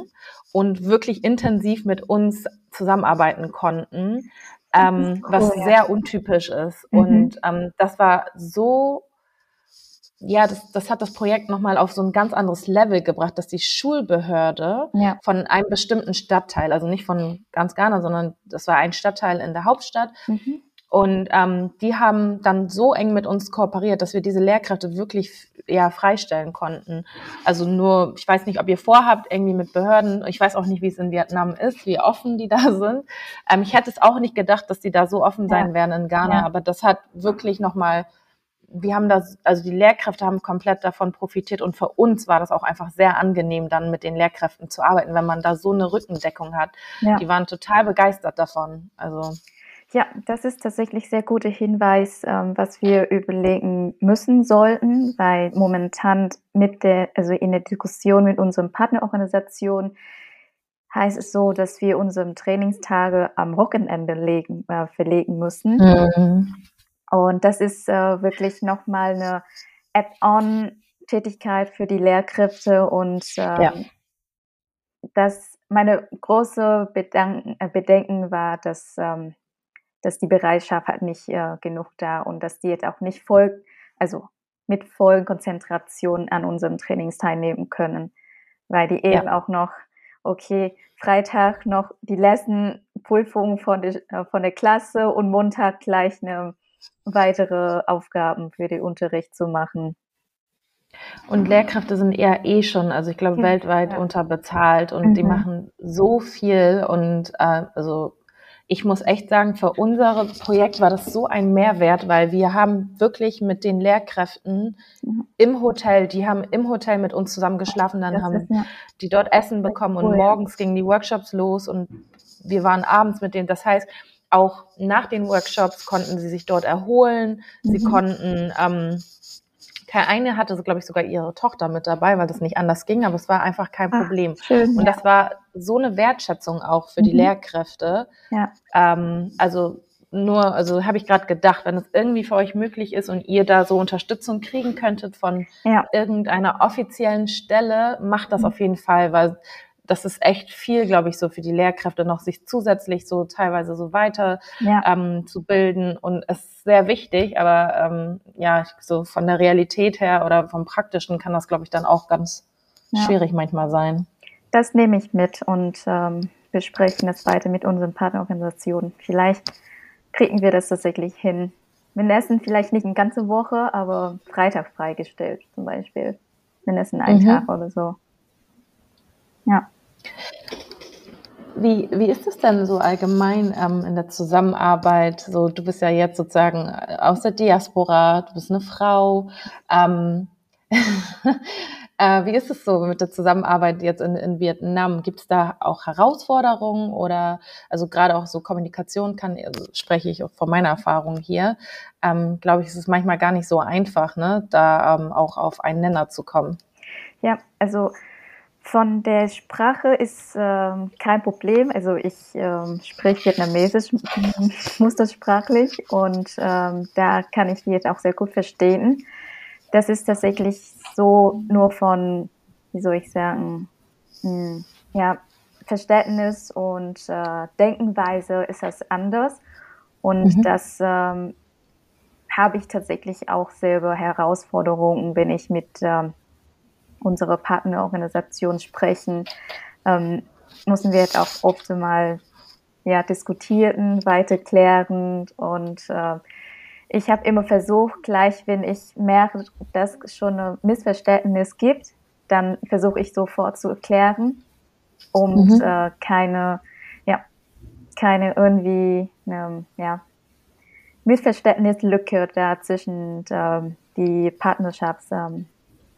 und wirklich intensiv mit uns zusammenarbeiten konnten, ähm, cool, was ja. sehr untypisch ist. Mhm. Und ähm, das war so, ja, das, das hat das Projekt nochmal auf so ein ganz anderes Level gebracht, dass die Schulbehörde ja. von einem bestimmten Stadtteil, also nicht von ganz Ghana, sondern das war ein Stadtteil in der Hauptstadt, mhm Und ähm, die haben dann so eng mit uns kooperiert, dass wir diese Lehrkräfte wirklich ja, freistellen konnten. Also nur, ich weiß nicht, ob ihr vorhabt, irgendwie mit Behörden, ich weiß auch nicht, wie es in Vietnam ist, wie offen die (laughs) da sind. Ähm, ich hätte es auch nicht gedacht, dass die da so offen sein ja. werden in Ghana, ja. aber das hat wirklich nochmal wir haben das, also die Lehrkräfte haben komplett davon profitiert und für uns war das auch einfach sehr angenehm, dann mit den Lehrkräften zu arbeiten, wenn man da so eine Rückendeckung hat. Ja. Die waren total begeistert davon. Also ja, das ist tatsächlich sehr guter Hinweis, ähm, was wir überlegen müssen sollten, weil momentan mit der, also in der Diskussion mit unserem Partnerorganisation heißt es so, dass wir unsere Trainingstage am Wochenende legen, äh, verlegen müssen. Mhm. Und das ist äh, wirklich nochmal eine Add-on-Tätigkeit für die Lehrkräfte und ähm, ja. das meine große Bedanken, äh, Bedenken war, dass ähm, dass die Bereitschaft halt nicht äh, genug da und dass die jetzt auch nicht voll, also mit vollen Konzentration an unseren Trainings teilnehmen können, weil die eben ja. auch noch, okay, Freitag noch die letzten Prüfungen von der, äh, von der Klasse und Montag gleich eine weitere Aufgaben für den Unterricht zu machen. Und Lehrkräfte sind eher eh schon, also ich glaube, ja, weltweit ja. unterbezahlt und mhm. die machen so viel und äh, also ich muss echt sagen, für unser Projekt war das so ein Mehrwert, weil wir haben wirklich mit den Lehrkräften mhm. im Hotel, die haben im Hotel mit uns zusammen geschlafen, dann das haben ja die dort Essen bekommen cool, und morgens gingen die Workshops los und wir waren abends mit denen. Das heißt, auch nach den Workshops konnten sie sich dort erholen, mhm. sie konnten ähm, eine hatte, so, glaube ich, sogar ihre Tochter mit dabei, weil das nicht anders ging, aber es war einfach kein ah, Problem. Ach, schön, und ja. das war so eine Wertschätzung auch für mhm. die Lehrkräfte. Ja. Ähm, also nur, also habe ich gerade gedacht, wenn es irgendwie für euch möglich ist und ihr da so Unterstützung kriegen könntet von ja. irgendeiner offiziellen Stelle, macht das mhm. auf jeden Fall, weil das ist echt viel, glaube ich, so für die Lehrkräfte noch, sich zusätzlich so teilweise so weiter ja. ähm, zu bilden. Und es ist sehr wichtig, aber ähm, ja, so von der Realität her oder vom Praktischen kann das, glaube ich, dann auch ganz ja. schwierig manchmal sein. Das nehme ich mit und ähm, besprechen das weiter mit unseren Partnerorganisationen. Vielleicht kriegen wir das tatsächlich hin. Mindestens vielleicht nicht eine ganze Woche, aber Freitag freigestellt zum Beispiel. Mindestens einen mhm. Tag oder so. Ja. Wie, wie ist es denn so allgemein ähm, in der Zusammenarbeit? So, du bist ja jetzt sozusagen äh, aus der Diaspora, du bist eine Frau. Ähm, (laughs) äh, wie ist es so mit der Zusammenarbeit jetzt in, in Vietnam? Gibt es da auch Herausforderungen oder also gerade auch so Kommunikation kann, also spreche ich auch von meiner Erfahrung hier, ähm, glaube ich, ist es manchmal gar nicht so einfach, ne, da ähm, auch auf einen Nenner zu kommen. Ja, also von der Sprache ist ähm, kein Problem. Also ich ähm, spreche Vietnamesisch (laughs) muttersprachlich und ähm, da kann ich die jetzt auch sehr gut verstehen. Das ist tatsächlich so nur von, wie soll ich sagen, mh, hm, ja, Verständnis und äh, Denkenweise ist das anders. Und mhm. das ähm, habe ich tatsächlich auch selber Herausforderungen, wenn ich mit ähm, unsere Partnerorganisation sprechen, ähm, müssen wir jetzt auch oft mal ja, diskutieren, weiter klären und äh, ich habe immer versucht, gleich wenn ich merke, dass es schon ein Missverständnis gibt, dann versuche ich sofort zu erklären und mhm. äh, keine, ja, keine irgendwie, ähm, ja, Missverständnislücke da zwischen äh, die Partnerschafts, ähm,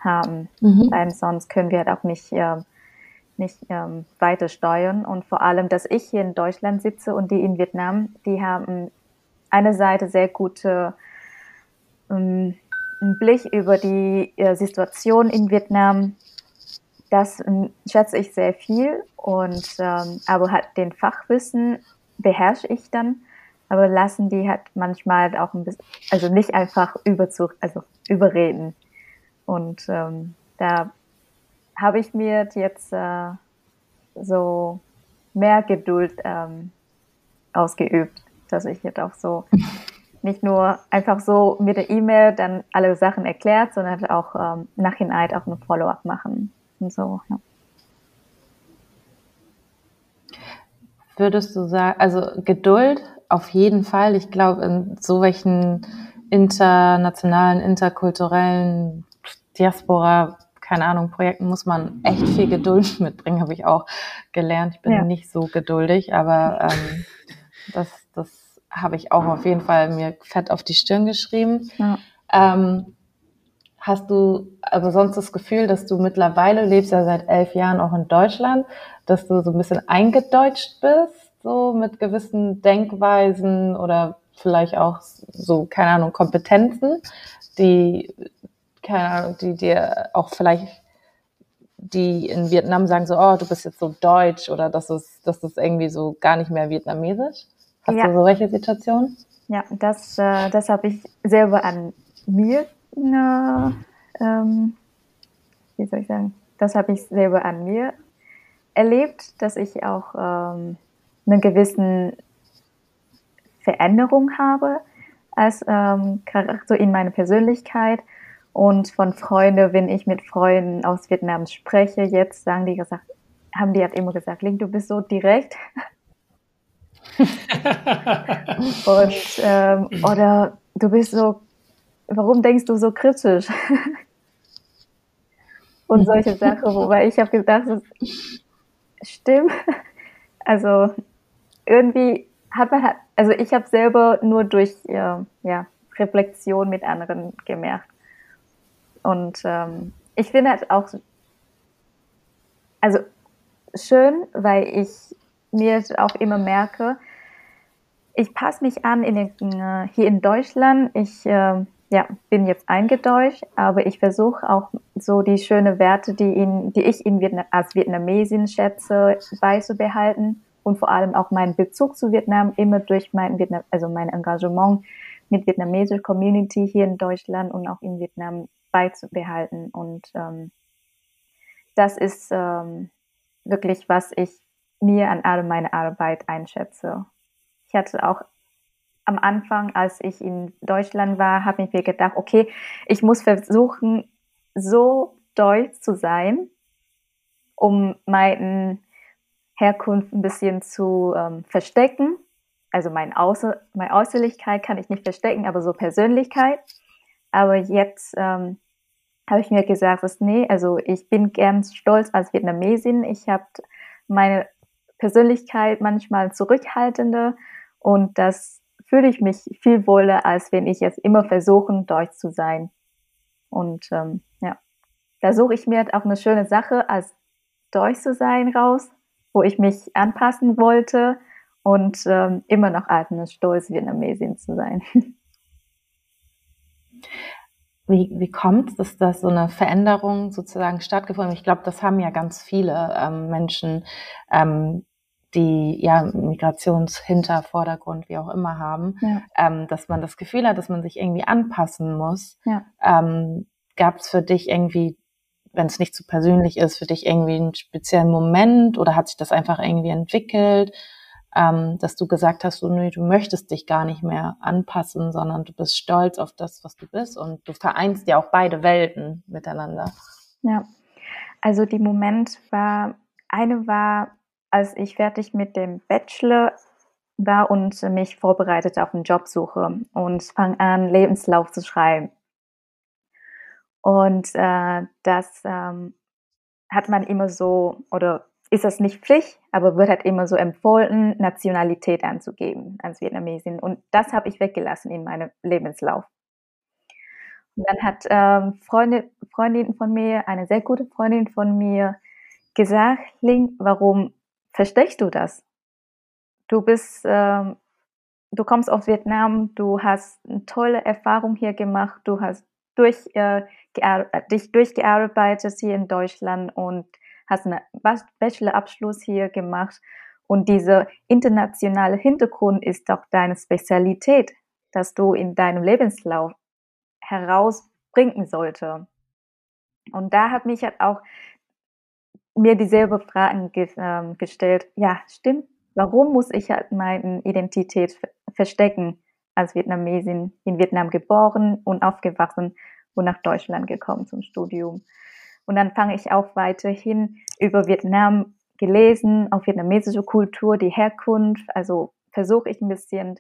haben, mhm. weil sonst können wir halt auch nicht, äh, nicht ähm, weiter steuern. Und vor allem, dass ich hier in Deutschland sitze und die in Vietnam, die haben eine Seite sehr gute ähm, einen Blick über die äh, Situation in Vietnam. Das ähm, schätze ich sehr viel und ähm, aber halt den Fachwissen beherrsche ich dann, aber lassen die halt manchmal auch ein bisschen, also nicht einfach über also überreden. Und ähm, da habe ich mir jetzt äh, so mehr Geduld ähm, ausgeübt, dass ich jetzt auch so nicht nur einfach so mit der E-Mail dann alle Sachen erklärt, sondern auch ähm, nachhinein auch ein Follow-up machen und so. Ja. Würdest du sagen, also Geduld auf jeden Fall. Ich glaube, in so welchen internationalen, interkulturellen Diaspora, keine Ahnung, Projekten muss man echt viel Geduld (laughs) mitbringen, habe ich auch gelernt. Ich bin ja. nicht so geduldig, aber ähm, das, das habe ich auch auf jeden Fall mir fett auf die Stirn geschrieben. Ja. Ähm, hast du aber sonst das Gefühl, dass du mittlerweile lebst ja seit elf Jahren auch in Deutschland, dass du so ein bisschen eingedeutscht bist, so mit gewissen Denkweisen oder vielleicht auch so, keine Ahnung, Kompetenzen, die, keine Ahnung, die dir auch vielleicht, die in Vietnam sagen so, oh, du bist jetzt so deutsch oder das ist, das ist irgendwie so gar nicht mehr vietnamesisch. Hast ja. du so welche Situationen? Ja, das, äh, das habe ich selber an mir, äh, ähm, wie soll ich sagen, das habe ich selber an mir erlebt, dass ich auch ähm, eine gewisse Veränderung habe als ähm, Charakter in meiner Persönlichkeit. Und von Freunden, wenn ich mit Freunden aus Vietnam spreche, jetzt sagen die gesagt, haben die halt immer gesagt, Link, du bist so direkt. (laughs) und ähm, oder du bist so, warum denkst du so kritisch? und solche Sachen, wobei ich habe gedacht, stimmt. Also irgendwie hat man, also ich habe selber nur durch äh, ja, Reflexion mit anderen gemerkt. Und ähm, ich finde halt auch, also schön, weil ich mir auch immer merke, ich passe mich an in den, äh, hier in Deutschland. Ich äh, ja, bin jetzt eingedeutscht, aber ich versuche auch so die schönen Werte, die, in, die ich in Vietnam, als Vietnamesin schätze, beizubehalten und vor allem auch meinen Bezug zu Vietnam immer durch mein Vietnam, also mein Engagement mit vietnamesischer Community hier in Deutschland und auch in Vietnam beizubehalten. Und ähm, das ist ähm, wirklich, was ich mir an all meine Arbeit einschätze. Ich hatte auch am Anfang, als ich in Deutschland war, habe ich mir gedacht, okay, ich muss versuchen, so deutsch zu sein, um meinen Herkunft ein bisschen zu ähm, verstecken. Also mein Außer, meine Äußerlichkeit kann ich nicht verstecken, aber so Persönlichkeit. Aber jetzt ähm, habe ich mir gesagt, dass nee, also ich bin ganz stolz als Vietnamesin. Ich habe meine Persönlichkeit manchmal zurückhaltender und das fühle ich mich viel wohler, als wenn ich jetzt immer versuchen, deutsch zu sein. Und ähm, ja, da suche ich mir auch eine schöne Sache, als deutsch zu sein raus, wo ich mich anpassen wollte und ähm, immer noch als eine stolz Vietnamesin zu sein. (laughs) Wie, wie kommt es, dass das so eine Veränderung sozusagen stattgefunden hat? Ich glaube, das haben ja ganz viele ähm, Menschen, ähm, die ja Migrationshintervordergrund, wie auch immer haben, ja. ähm, dass man das Gefühl hat, dass man sich irgendwie anpassen muss. Ja. Ähm, Gab es für dich irgendwie, wenn es nicht zu so persönlich ist, für dich irgendwie einen speziellen Moment oder hat sich das einfach irgendwie entwickelt, ähm, dass du gesagt hast, so, nö, du möchtest dich gar nicht mehr anpassen, sondern du bist stolz auf das, was du bist und du vereinst ja auch beide Welten miteinander. Ja, also die Moment war, eine war als ich fertig mit dem Bachelor war und mich vorbereitet auf eine Jobsuche und fange an, Lebenslauf zu schreiben. Und äh, das ähm, hat man immer so, oder ist das nicht Pflicht, aber wird halt immer so empfohlen, Nationalität anzugeben als Vietnamesin. Und das habe ich weggelassen in meinem Lebenslauf. Und dann hat ähm, Freunde, Freundin von mir, eine sehr gute Freundin von mir, gesagt, Ling, warum verstehst du das? Du bist, ähm, du kommst aus Vietnam, du hast eine tolle Erfahrung hier gemacht, du hast durch, äh, dich durchgearbeitet hier in Deutschland und hast einen Bachelorabschluss hier gemacht. Und dieser internationale Hintergrund ist doch deine Spezialität, dass du in deinem Lebenslauf herausbringen sollte. Und da hat mich halt auch mir dieselbe Fragen ge ähm, gestellt. Ja, stimmt. Warum muss ich halt meine Identität verstecken? Als Vietnamesin in Vietnam geboren und aufgewachsen und nach Deutschland gekommen zum Studium. Und dann fange ich auch weiterhin über Vietnam gelesen, auf vietnamesische Kultur, die Herkunft, also versuche ich ein bisschen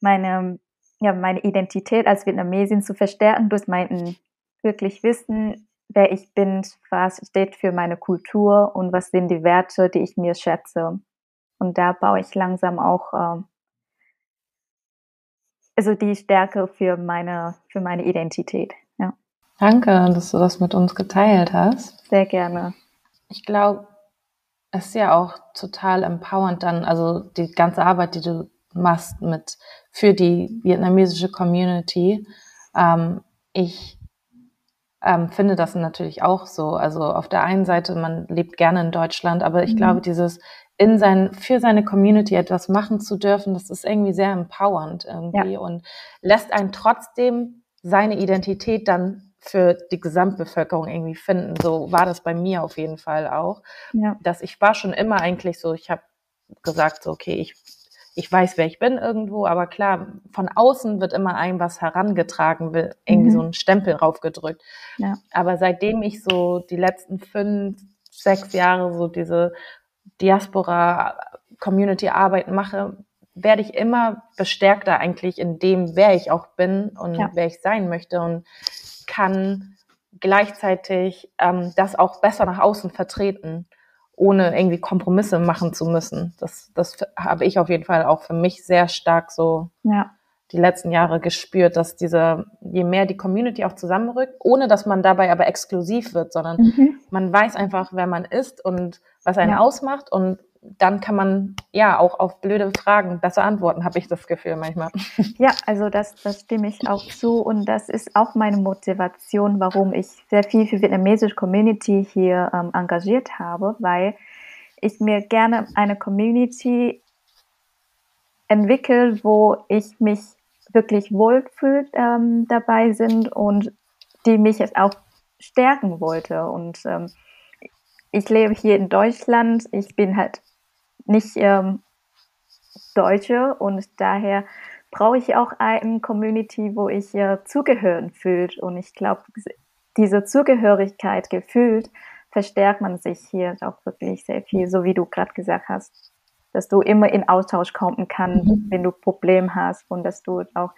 meine, ja, meine Identität als Vietnamesin zu verstärken durch mein wirklich Wissen, wer ich bin, was steht für meine Kultur und was sind die Werte, die ich mir schätze. Und da baue ich langsam auch äh, also die Stärke für meine, für meine Identität. Danke, dass du das mit uns geteilt hast. Sehr gerne. Ich glaube, es ist ja auch total empowernd dann, also die ganze Arbeit, die du machst mit für die vietnamesische Community. Ähm, ich ähm, finde das natürlich auch so. Also auf der einen Seite, man lebt gerne in Deutschland, aber ich mhm. glaube, dieses in sein, für seine Community etwas machen zu dürfen, das ist irgendwie sehr empowernd irgendwie ja. und lässt einen trotzdem seine Identität dann für die Gesamtbevölkerung irgendwie finden. So war das bei mir auf jeden Fall auch. Ja. Dass ich war schon immer eigentlich so, ich habe gesagt, so, okay, ich, ich weiß, wer ich bin irgendwo, aber klar, von außen wird immer ein was herangetragen, will irgendwie mhm. so ein Stempel raufgedrückt. Ja. Aber seitdem ich so die letzten fünf, sechs Jahre so diese Diaspora-Community-Arbeit mache, werde ich immer bestärkter eigentlich in dem, wer ich auch bin und ja. wer ich sein möchte und kann gleichzeitig ähm, das auch besser nach außen vertreten, ohne irgendwie Kompromisse machen zu müssen. Das, das habe ich auf jeden Fall auch für mich sehr stark so ja. die letzten Jahre gespürt, dass diese, je mehr die Community auch zusammenrückt, ohne dass man dabei aber exklusiv wird, sondern mhm. man weiß einfach, wer man ist und was einen ja. ausmacht und dann kann man ja auch auf blöde Fragen besser antworten, habe ich das Gefühl manchmal. (laughs) Ja, also das, das stimme ich auch zu und das ist auch meine Motivation, warum ich sehr viel für vietnamesische Community hier ähm, engagiert habe, weil ich mir gerne eine Community entwickle, wo ich mich wirklich wohlfühlt ähm, dabei sind und die mich jetzt auch stärken wollte und ähm, ich lebe hier in Deutschland. Ich bin halt nicht ähm, Deutsche und daher brauche ich auch eine Community, wo ich äh, zugehören fühlt. Und ich glaube, diese Zugehörigkeit gefühlt verstärkt man sich hier auch wirklich sehr viel, so wie du gerade gesagt hast, dass du immer in Austausch kommen kannst, mhm. wenn du Probleme hast und dass du auch,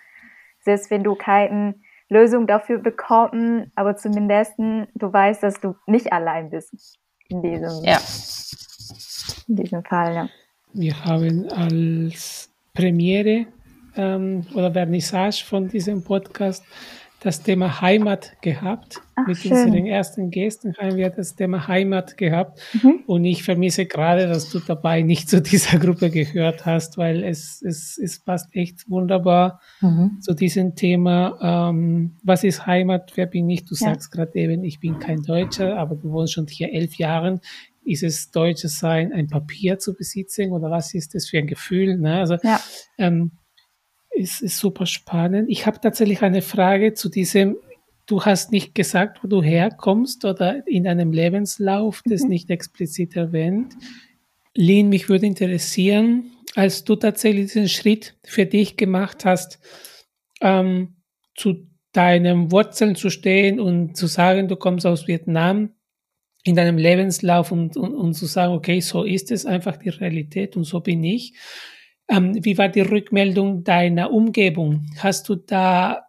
selbst wenn du keine Lösung dafür bekommst, aber zumindest du weißt, dass du nicht allein bist in diesem, ja. In diesem Fall. Ja. Wir haben als Premiere ähm, oder Vernissage von diesem Podcast das Thema Heimat gehabt. Ach, Mit schön. unseren ersten Gästen haben wir das Thema Heimat gehabt. Mhm. Und ich vermisse gerade, dass du dabei nicht zu dieser Gruppe gehört hast, weil es, es, es passt echt wunderbar mhm. zu diesem Thema. Ähm, was ist Heimat? Wer bin ich? Du ja. sagst gerade eben, ich bin kein Deutscher, aber du wohnst schon hier elf Jahre. Ist es Deutsches sein, ein Papier zu besitzen oder was ist das für ein Gefühl? Ne? Also, ja. ähm, ist, ist super spannend. Ich habe tatsächlich eine Frage zu diesem, du hast nicht gesagt, wo du herkommst oder in deinem Lebenslauf, das mhm. nicht explizit erwähnt. Lin, mich würde interessieren, als du tatsächlich diesen Schritt für dich gemacht hast, ähm, zu deinen Wurzeln zu stehen und zu sagen, du kommst aus Vietnam in deinem Lebenslauf und, und, und zu sagen, okay, so ist es einfach die Realität und so bin ich. Ähm, wie war die Rückmeldung deiner Umgebung? Hast du da,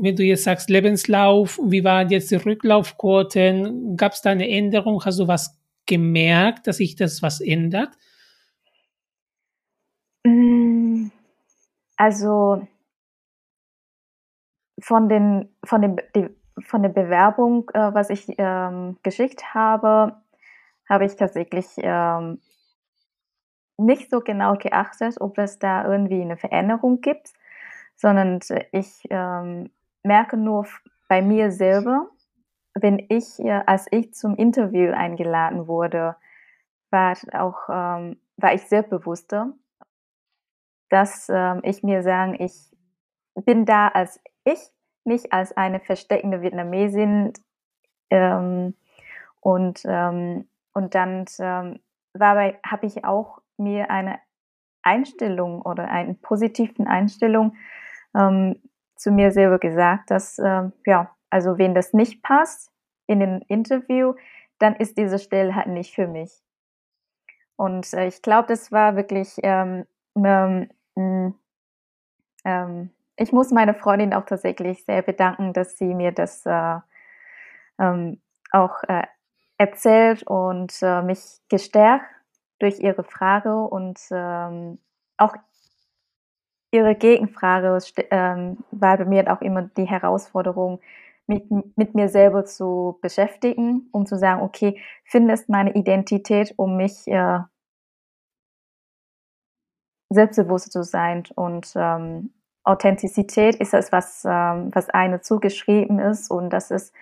wenn du jetzt sagst Lebenslauf, wie waren jetzt die Rücklaufquoten? Gab es da eine Änderung? Hast du was gemerkt, dass sich das was ändert? Mm, also von den von den von der Bewerbung, äh, was ich ähm, geschickt habe, habe ich tatsächlich ähm, nicht so genau geachtet, ob es da irgendwie eine Veränderung gibt, sondern ich ähm, merke nur bei mir selber, wenn ich, äh, als ich zum Interview eingeladen wurde, war auch, ähm, war ich sehr bewusster, dass ähm, ich mir sagen, ich bin da als ich, nicht als eine versteckende Vietnamesin. Ähm, und, ähm, und dann ähm, habe ich auch mir eine Einstellung oder eine positiven Einstellung ähm, zu mir selber gesagt, dass, äh, ja, also wenn das nicht passt in dem Interview, dann ist diese Stelle halt nicht für mich. Und äh, ich glaube, das war wirklich ähm, ähm, mm, ähm, ich muss meine Freundin auch tatsächlich sehr bedanken, dass sie mir das äh, ähm, auch äh, erzählt und äh, mich gestärkt durch ihre Frage und ähm, auch ihre Gegenfrage. Ähm, war bei mir auch immer die Herausforderung, mit, mit mir selber zu beschäftigen, um zu sagen, okay, findest meine Identität, um mich äh, selbstbewusst zu sein und ähm, Authentizität ist das, was, ähm, was eine zugeschrieben ist. Und das ist,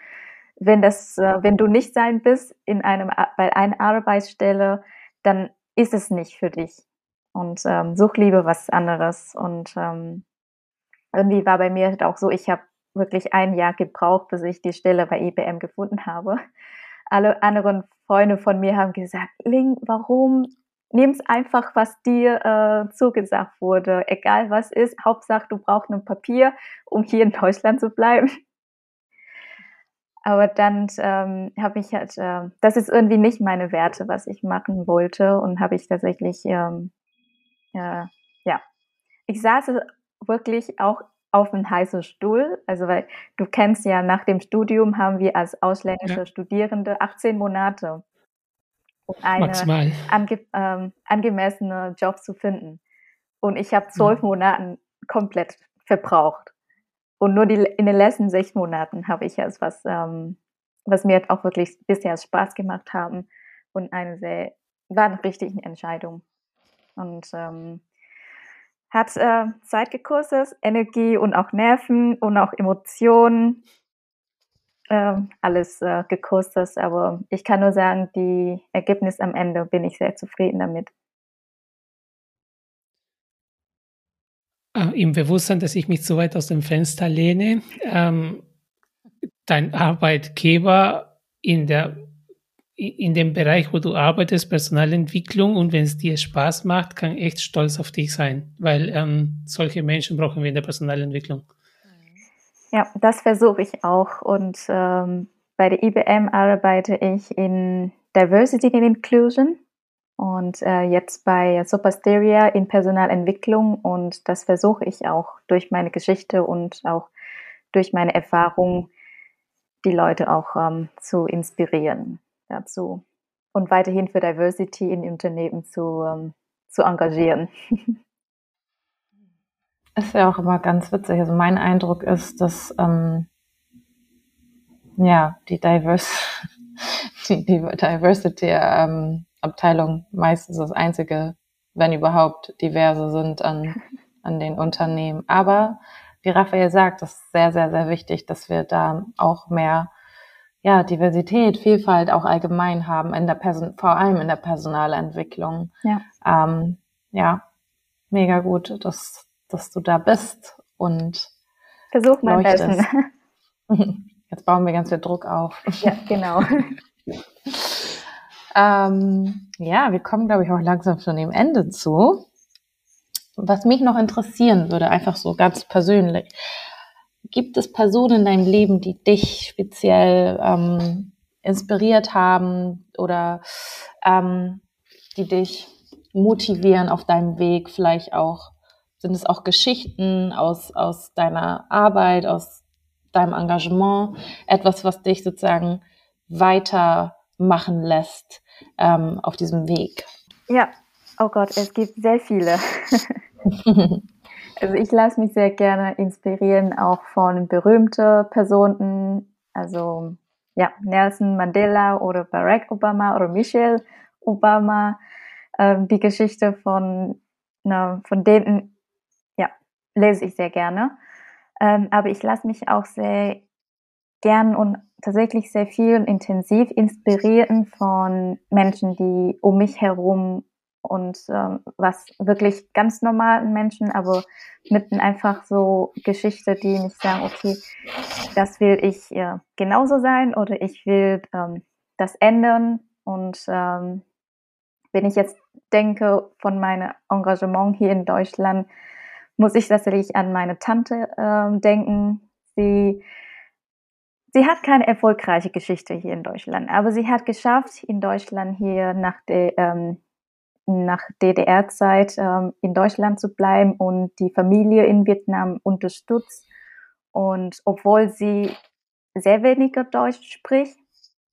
wenn das, äh, wenn du nicht sein bist in einem, bei einer Arbeitsstelle, dann ist es nicht für dich. Und ähm, such lieber was anderes. Und ähm, irgendwie war bei mir halt auch so, ich habe wirklich ein Jahr gebraucht, bis ich die Stelle bei IBM gefunden habe. Alle anderen Freunde von mir haben gesagt, Ling, warum nimm's einfach, was dir äh, zugesagt wurde, egal was ist. Hauptsache, du brauchst ein Papier, um hier in Deutschland zu bleiben. Aber dann ähm, habe ich halt, äh, das ist irgendwie nicht meine Werte, was ich machen wollte, und habe ich tatsächlich, ähm, äh, ja, ich saß wirklich auch auf einem heißen Stuhl, also weil du kennst ja, nach dem Studium haben wir als ausländische ja. Studierende 18 Monate um einen ange, ähm, angemessenen Job zu finden. Und ich habe zwölf mhm. Monaten komplett verbraucht. Und nur die, in den letzten sechs Monaten habe ich jetzt was, ähm, was mir auch wirklich bisher Spaß gemacht haben und eine sehr, war eine richtige Entscheidung. Und ähm, hat äh, Zeit gekostet, Energie und auch Nerven und auch Emotionen äh, alles äh, gekostet, aber ich kann nur sagen, die Ergebnis am Ende bin ich sehr zufrieden damit. Äh, Im Bewusstsein, dass ich mich zu weit aus dem Fenster lehne, ähm, dein Arbeitgeber in der in dem Bereich, wo du arbeitest, Personalentwicklung und wenn es dir Spaß macht, kann echt stolz auf dich sein, weil ähm, solche Menschen brauchen wir in der Personalentwicklung. Ja, das versuche ich auch. Und ähm, bei der IBM arbeite ich in Diversity and Inclusion und äh, jetzt bei Supersteria in Personalentwicklung. Und das versuche ich auch durch meine Geschichte und auch durch meine Erfahrung, die Leute auch ähm, zu inspirieren dazu und weiterhin für Diversity in Unternehmen zu, ähm, zu engagieren. (laughs) Ist ja auch immer ganz witzig. Also mein Eindruck ist, dass ähm, ja die, Diverse, (laughs) die, die Diversity ähm, Abteilung meistens das einzige, wenn überhaupt, diverse sind an, (laughs) an den Unternehmen. Aber wie Raphael sagt, das ist sehr, sehr, sehr wichtig, dass wir da auch mehr ja, Diversität, Vielfalt auch allgemein haben, in der Person, vor allem in der Personalentwicklung. Ja, ähm, ja mega gut. Das, dass du da bist und versuch mein Bestes. (laughs) Jetzt bauen wir ganz viel Druck auf. Ja, genau. ähm, ja, wir kommen, glaube ich, auch langsam schon dem Ende zu. Was mich noch interessieren würde, einfach so ganz persönlich, gibt es Personen in deinem Leben, die dich speziell ähm, inspiriert haben oder ähm, die dich motivieren auf deinem Weg, vielleicht auch sind es auch Geschichten aus, aus deiner Arbeit, aus deinem Engagement, etwas, was dich sozusagen weitermachen lässt ähm, auf diesem Weg? Ja, oh Gott, es gibt sehr viele. (laughs) also ich lasse mich sehr gerne inspirieren, auch von berühmten Personen, also ja, Nelson Mandela oder Barack Obama oder Michelle Obama. Ähm, die Geschichte von, na, von denen lese ich sehr gerne. Ähm, aber ich lasse mich auch sehr gern und tatsächlich sehr viel und intensiv inspirieren von Menschen, die um mich herum und ähm, was wirklich ganz normalen Menschen, aber mit einfach so Geschichte, die mich sagen, okay, das will ich äh, genauso sein oder ich will ähm, das ändern. Und ähm, wenn ich jetzt denke von meinem Engagement hier in Deutschland, muss ich tatsächlich an meine Tante ähm, denken. Sie, sie hat keine erfolgreiche Geschichte hier in Deutschland, aber sie hat geschafft, in Deutschland hier nach der, ähm, nach DDR-Zeit ähm, in Deutschland zu bleiben und die Familie in Vietnam unterstützt. Und obwohl sie sehr weniger Deutsch spricht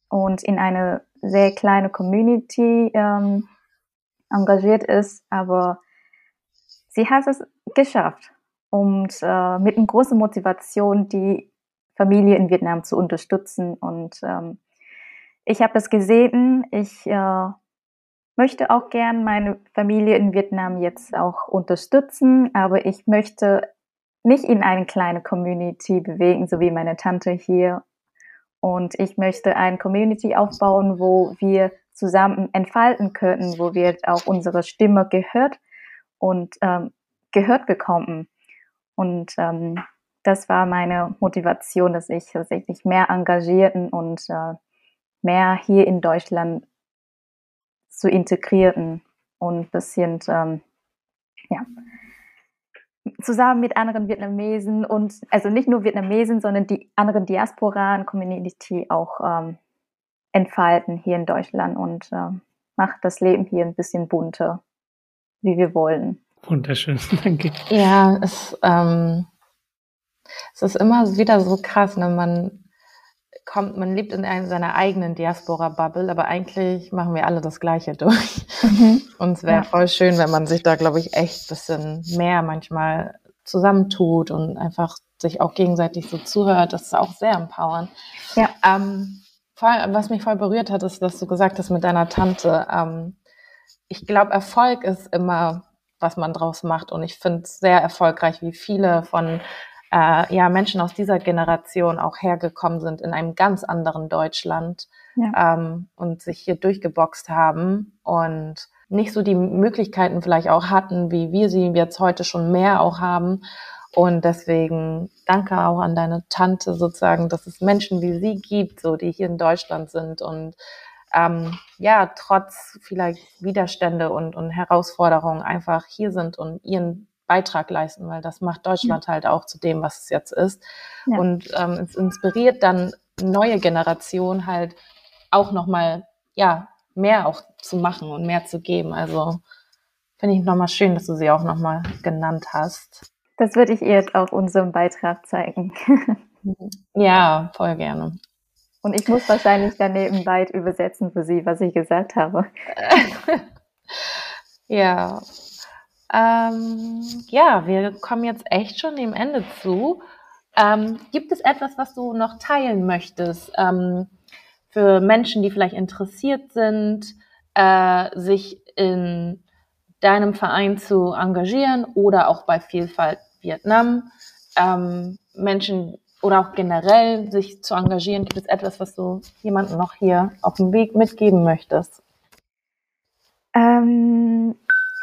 und in eine sehr kleine Community ähm, engagiert ist, aber sie hat es geschafft und äh, mit einer großen Motivation die Familie in Vietnam zu unterstützen. Und ähm, ich habe es gesehen, ich äh, möchte auch gern meine Familie in Vietnam jetzt auch unterstützen, aber ich möchte nicht in eine kleine Community bewegen, so wie meine Tante hier. Und ich möchte eine Community aufbauen, wo wir zusammen entfalten können, wo wir auch unsere Stimme gehört und ähm, gehört bekommen. Und ähm, das war meine Motivation, dass ich tatsächlich mehr engagierten und äh, mehr hier in Deutschland zu integrieren und ein bisschen, ähm, ja, zusammen mit anderen Vietnamesen und also nicht nur Vietnamesen, sondern die anderen Diaspora und Community auch ähm, entfalten hier in Deutschland und äh, macht das Leben hier ein bisschen bunter, wie wir wollen. Wunderschön, (laughs) danke. Ja, es, ähm, es ist immer wieder so krass, ne? man kommt, man lebt in einer, seiner eigenen Diaspora-Bubble, aber eigentlich machen wir alle das Gleiche durch. Mhm. (laughs) Und es wäre ja. voll schön, wenn man sich da, glaube ich, echt ein bisschen mehr manchmal zusammentut und einfach sich auch gegenseitig so zuhört. Das ist auch sehr empowernd. Ja. Ähm, voll, was mich voll berührt hat, ist, dass du gesagt hast mit deiner Tante. Ähm, ich glaube, Erfolg ist immer, was man draus macht. Und ich finde es sehr erfolgreich, wie viele von äh, ja, Menschen aus dieser Generation auch hergekommen sind in einem ganz anderen Deutschland ja. ähm, und sich hier durchgeboxt haben und nicht so die Möglichkeiten vielleicht auch hatten, wie wir sie jetzt heute schon mehr auch haben. Und deswegen danke auch an deine Tante sozusagen, dass es Menschen wie sie gibt, so die hier in Deutschland sind und ähm, ja, trotz vielleicht Widerstände und, und Herausforderungen einfach hier sind und ihren Beitrag leisten, weil das macht Deutschland ja. halt auch zu dem, was es jetzt ist. Ja. Und ähm, es inspiriert dann neue Generationen halt auch nochmal, ja, mehr auch zu machen und mehr zu geben. Also finde ich nochmal schön, dass du sie auch nochmal genannt hast. Das würde ich ihr jetzt auch unserem Beitrag zeigen. (laughs) ja, voll gerne. Und ich muss wahrscheinlich daneben weit übersetzen für sie, was ich gesagt habe. (laughs) ja, ähm, ja, wir kommen jetzt echt schon dem Ende zu. Ähm, gibt es etwas, was du noch teilen möchtest ähm, für Menschen, die vielleicht interessiert sind, äh, sich in deinem Verein zu engagieren oder auch bei Vielfalt Vietnam? Ähm, Menschen oder auch generell sich zu engagieren, gibt es etwas, was du jemandem noch hier auf dem Weg mitgeben möchtest? Ähm,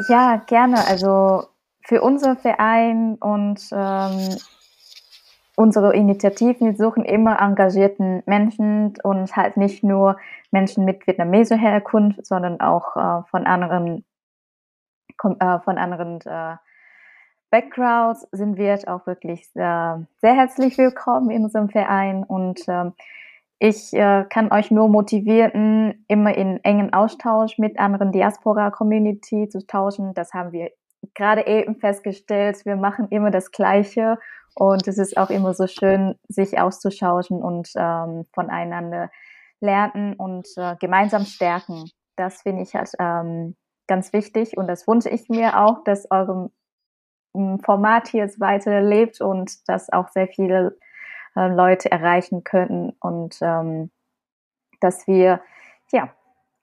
ja, gerne. Also für unser Verein und ähm, unsere Initiativen wir suchen immer engagierten Menschen und halt nicht nur Menschen mit vietnamesischer Herkunft, sondern auch äh, von anderen äh, von anderen äh, Backgrounds sind wir auch wirklich äh, sehr herzlich willkommen in unserem Verein und ähm, ich äh, kann euch nur motivieren, immer in engen Austausch mit anderen Diaspora-Community zu tauschen. Das haben wir gerade eben festgestellt. Wir machen immer das Gleiche und es ist auch immer so schön, sich auszutauschen und ähm, voneinander lernen und äh, gemeinsam stärken. Das finde ich halt ähm, ganz wichtig und das wünsche ich mir auch, dass eurem Format hier weiterlebt und dass auch sehr viele äh, Leute erreichen können und ähm, dass wir ja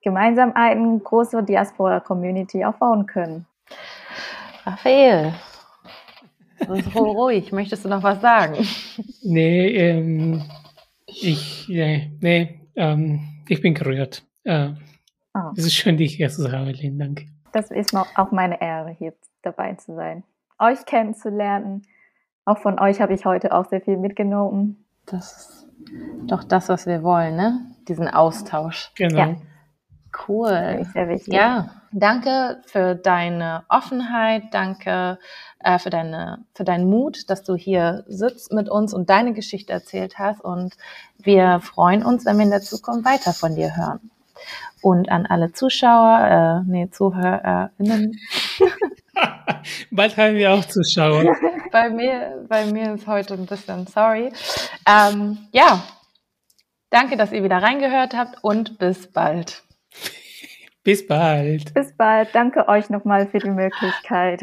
gemeinsam eine große Diaspora-Community aufbauen können. Raphael, ruhig. Möchtest du noch was sagen? Nee, ähm, ich, nee, nee ähm, ich bin gerührt. Äh, oh. Es ist schön, dich hier zu haben, Lynn. Danke. Das ist auch meine Ehre, hier dabei zu sein, euch kennenzulernen auch von euch habe ich heute auch sehr viel mitgenommen. Das ist doch das, was wir wollen, ne? Diesen Austausch. Genau. Ja. Cool. Sehr wichtig. Ja, danke für deine Offenheit, danke äh, für, deine, für deinen Mut, dass du hier sitzt mit uns und deine Geschichte erzählt hast. Und wir freuen uns, wenn wir in der Zukunft weiter von dir hören. Und an alle Zuschauer, äh, nee, ZuhörerInnen. (laughs) (laughs) Bald haben wir auch Zuschauer. (laughs) bei mir, bei mir ist heute ein bisschen sorry. Ähm, ja, danke, dass ihr wieder reingehört habt und bis bald. (laughs) Bis bald. Bis bald. Danke euch nochmal für die Möglichkeit.